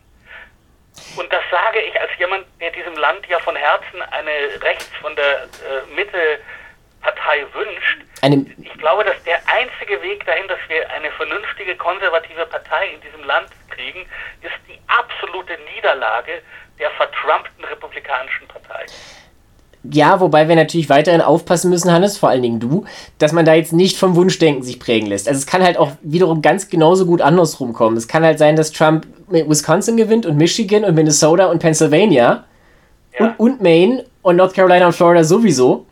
Und das sage ich als jemand, der diesem Land ja von Herzen eine rechts von der äh, Mitte Partei wünscht. Eine ich glaube, dass der einzige Weg dahin, dass wir eine vernünftige konservative Partei in diesem Land kriegen, ist die absolute Niederlage der vertrumpten republikanischen Partei. Ja, wobei wir natürlich weiterhin aufpassen müssen, Hannes, vor allen Dingen du, dass man da jetzt nicht vom Wunschdenken sich prägen lässt. Also es kann halt auch wiederum ganz genauso gut andersrum kommen. Es kann halt sein, dass Trump mit Wisconsin gewinnt und Michigan und Minnesota und Pennsylvania ja. und, und Maine und North Carolina und Florida sowieso.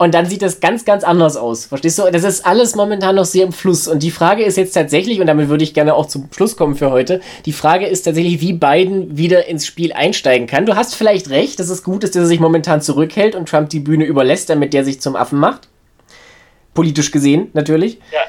Und dann sieht das ganz, ganz anders aus. Verstehst du? Das ist alles momentan noch sehr im Fluss. Und die Frage ist jetzt tatsächlich, und damit würde ich gerne auch zum Schluss kommen für heute, die Frage ist tatsächlich, wie Biden wieder ins Spiel einsteigen kann. Du hast vielleicht recht, dass es gut ist, dass er sich momentan zurückhält und Trump die Bühne überlässt, damit der sich zum Affen macht. Politisch gesehen, natürlich. Ja.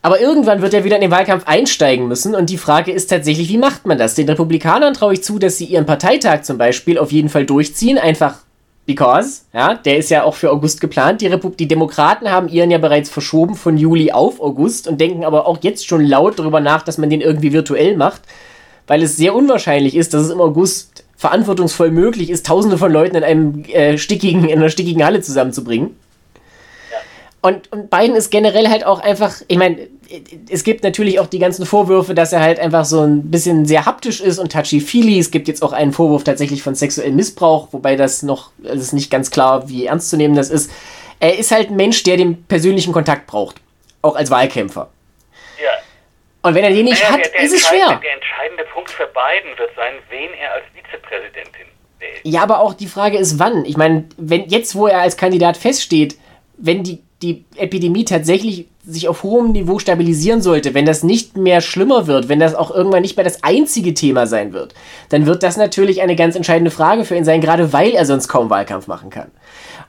Aber irgendwann wird er wieder in den Wahlkampf einsteigen müssen und die Frage ist tatsächlich, wie macht man das? Den Republikanern traue ich zu, dass sie ihren Parteitag zum Beispiel auf jeden Fall durchziehen, einfach Because, ja, der ist ja auch für August geplant. Die, Repub die Demokraten haben ihren ja bereits verschoben von Juli auf August und denken aber auch jetzt schon laut darüber nach, dass man den irgendwie virtuell macht, weil es sehr unwahrscheinlich ist, dass es im August verantwortungsvoll möglich ist, tausende von Leuten in einem äh, stickigen, in einer stickigen Halle zusammenzubringen. Und, und Biden ist generell halt auch einfach, ich meine, es gibt natürlich auch die ganzen Vorwürfe, dass er halt einfach so ein bisschen sehr haptisch ist und touchy-feely. Es gibt jetzt auch einen Vorwurf tatsächlich von sexuellem Missbrauch, wobei das noch, es ist nicht ganz klar, wie ernst zu nehmen das ist. Er ist halt ein Mensch, der den persönlichen Kontakt braucht. Auch als Wahlkämpfer. Ja. Und wenn er den nicht Naja, hat, der, der ist es schwer. Der entscheidende Punkt für Biden wird sein, wen er als Vizepräsidentin wählt. Ja, aber auch die Frage ist, wann. Ich meine, wenn jetzt, wo er als Kandidat feststeht, wenn die, die Epidemie tatsächlich sich auf hohem Niveau stabilisieren sollte, wenn das nicht mehr schlimmer wird, wenn das auch irgendwann nicht mehr das einzige Thema sein wird, dann wird das natürlich eine ganz entscheidende Frage für ihn sein, gerade weil er sonst kaum Wahlkampf machen kann.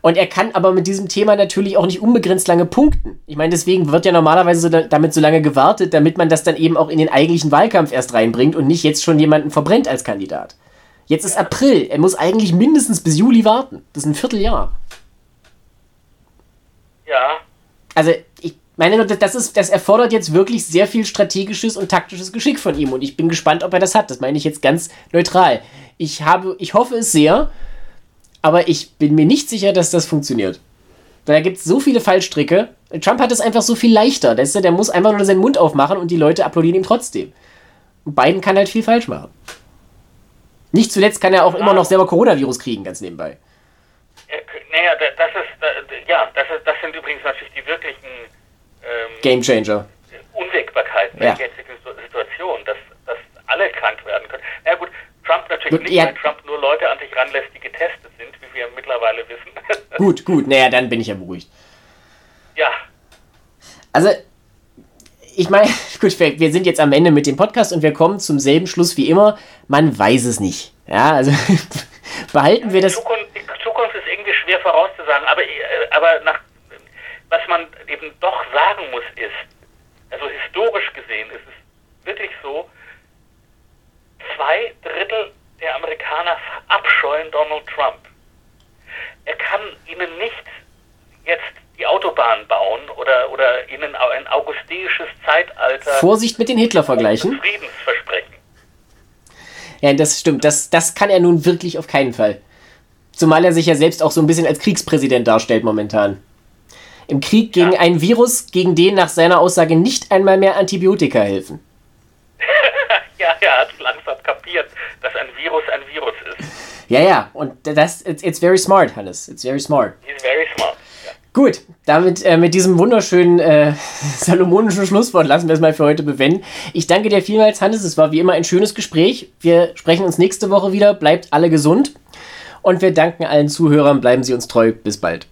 Und er kann aber mit diesem Thema natürlich auch nicht unbegrenzt lange punkten. Ich meine, deswegen wird ja normalerweise so da, damit so lange gewartet, damit man das dann eben auch in den eigentlichen Wahlkampf erst reinbringt und nicht jetzt schon jemanden verbrennt als Kandidat. Jetzt ist April. Er muss eigentlich mindestens bis Juli warten. Das ist ein Vierteljahr. Ja, Also, meine, das, ist, das erfordert jetzt wirklich sehr viel strategisches und taktisches Geschick von ihm. Und ich bin gespannt, ob er das hat. Das meine ich jetzt ganz neutral. Ich, habe, ich hoffe es sehr, aber ich bin mir nicht sicher, dass das funktioniert. Weil da gibt es so viele Fallstricke. Trump hat es einfach so viel leichter. Der, der muss einfach nur seinen Mund aufmachen und die Leute applaudieren ihm trotzdem. Und Biden kann halt viel falsch machen. Nicht zuletzt kann er auch immer noch selber Coronavirus kriegen, ganz nebenbei. äh, naja, da- das ist, ja, das, ist, das sind übrigens natürlich die wirklichen ähm, Game Changer. Unwägbarkeiten Ja. der jetzigen Situ- Situation, dass, dass alle krank werden können. Na gut, Trump natürlich Gut, nicht, ja. weil Trump nur Leute an sich ranlässt, die getestet sind, wie wir mittlerweile wissen. Gut, gut. Naja, dann bin ich ja beruhigt. ja, Also, ich meine, gut, wir, wir sind jetzt am Ende mit dem Podcast und wir kommen zum selben Schluss wie immer. Man weiß es nicht. Ja, also behalten wir die das. Zukunft, die Zukunft ist irgendwie schwer vorauszusagen, aber, äh, aber nach, was man eben doch sagen muss ist, also historisch gesehen ist es wirklich so, zwei Drittel der Amerikaner verabscheuen Donald Trump. Er kann ihnen nicht jetzt die Autobahn bauen oder, oder ihnen ein augustisches Zeitalter Vorsicht mit den Hitler-Vergleichen. des Friedens versprechen. Ja, das stimmt. Das, das kann er nun wirklich auf keinen Fall. Zumal er sich ja selbst auch so ein bisschen als Kriegspräsident darstellt momentan. Im Krieg gegen Ja. ein Virus, gegen den nach seiner Aussage nicht einmal mehr Antibiotika helfen. Ja, er hat langsam kapiert, dass ein Virus ein Virus ist. Ja, ja. Und das, it's, it's very smart, Hannes. It's very smart. He's very smart. Ja. Gut, damit äh, mit diesem wunderschönen äh, salomonischen Schlusswort lassen wir es mal für heute bewenden. Ich danke dir vielmals, Hannes. Es war wie immer ein schönes Gespräch. Wir sprechen uns nächste Woche wieder. Bleibt alle gesund. Und wir danken allen Zuhörern. Bleiben Sie uns treu. Bis bald.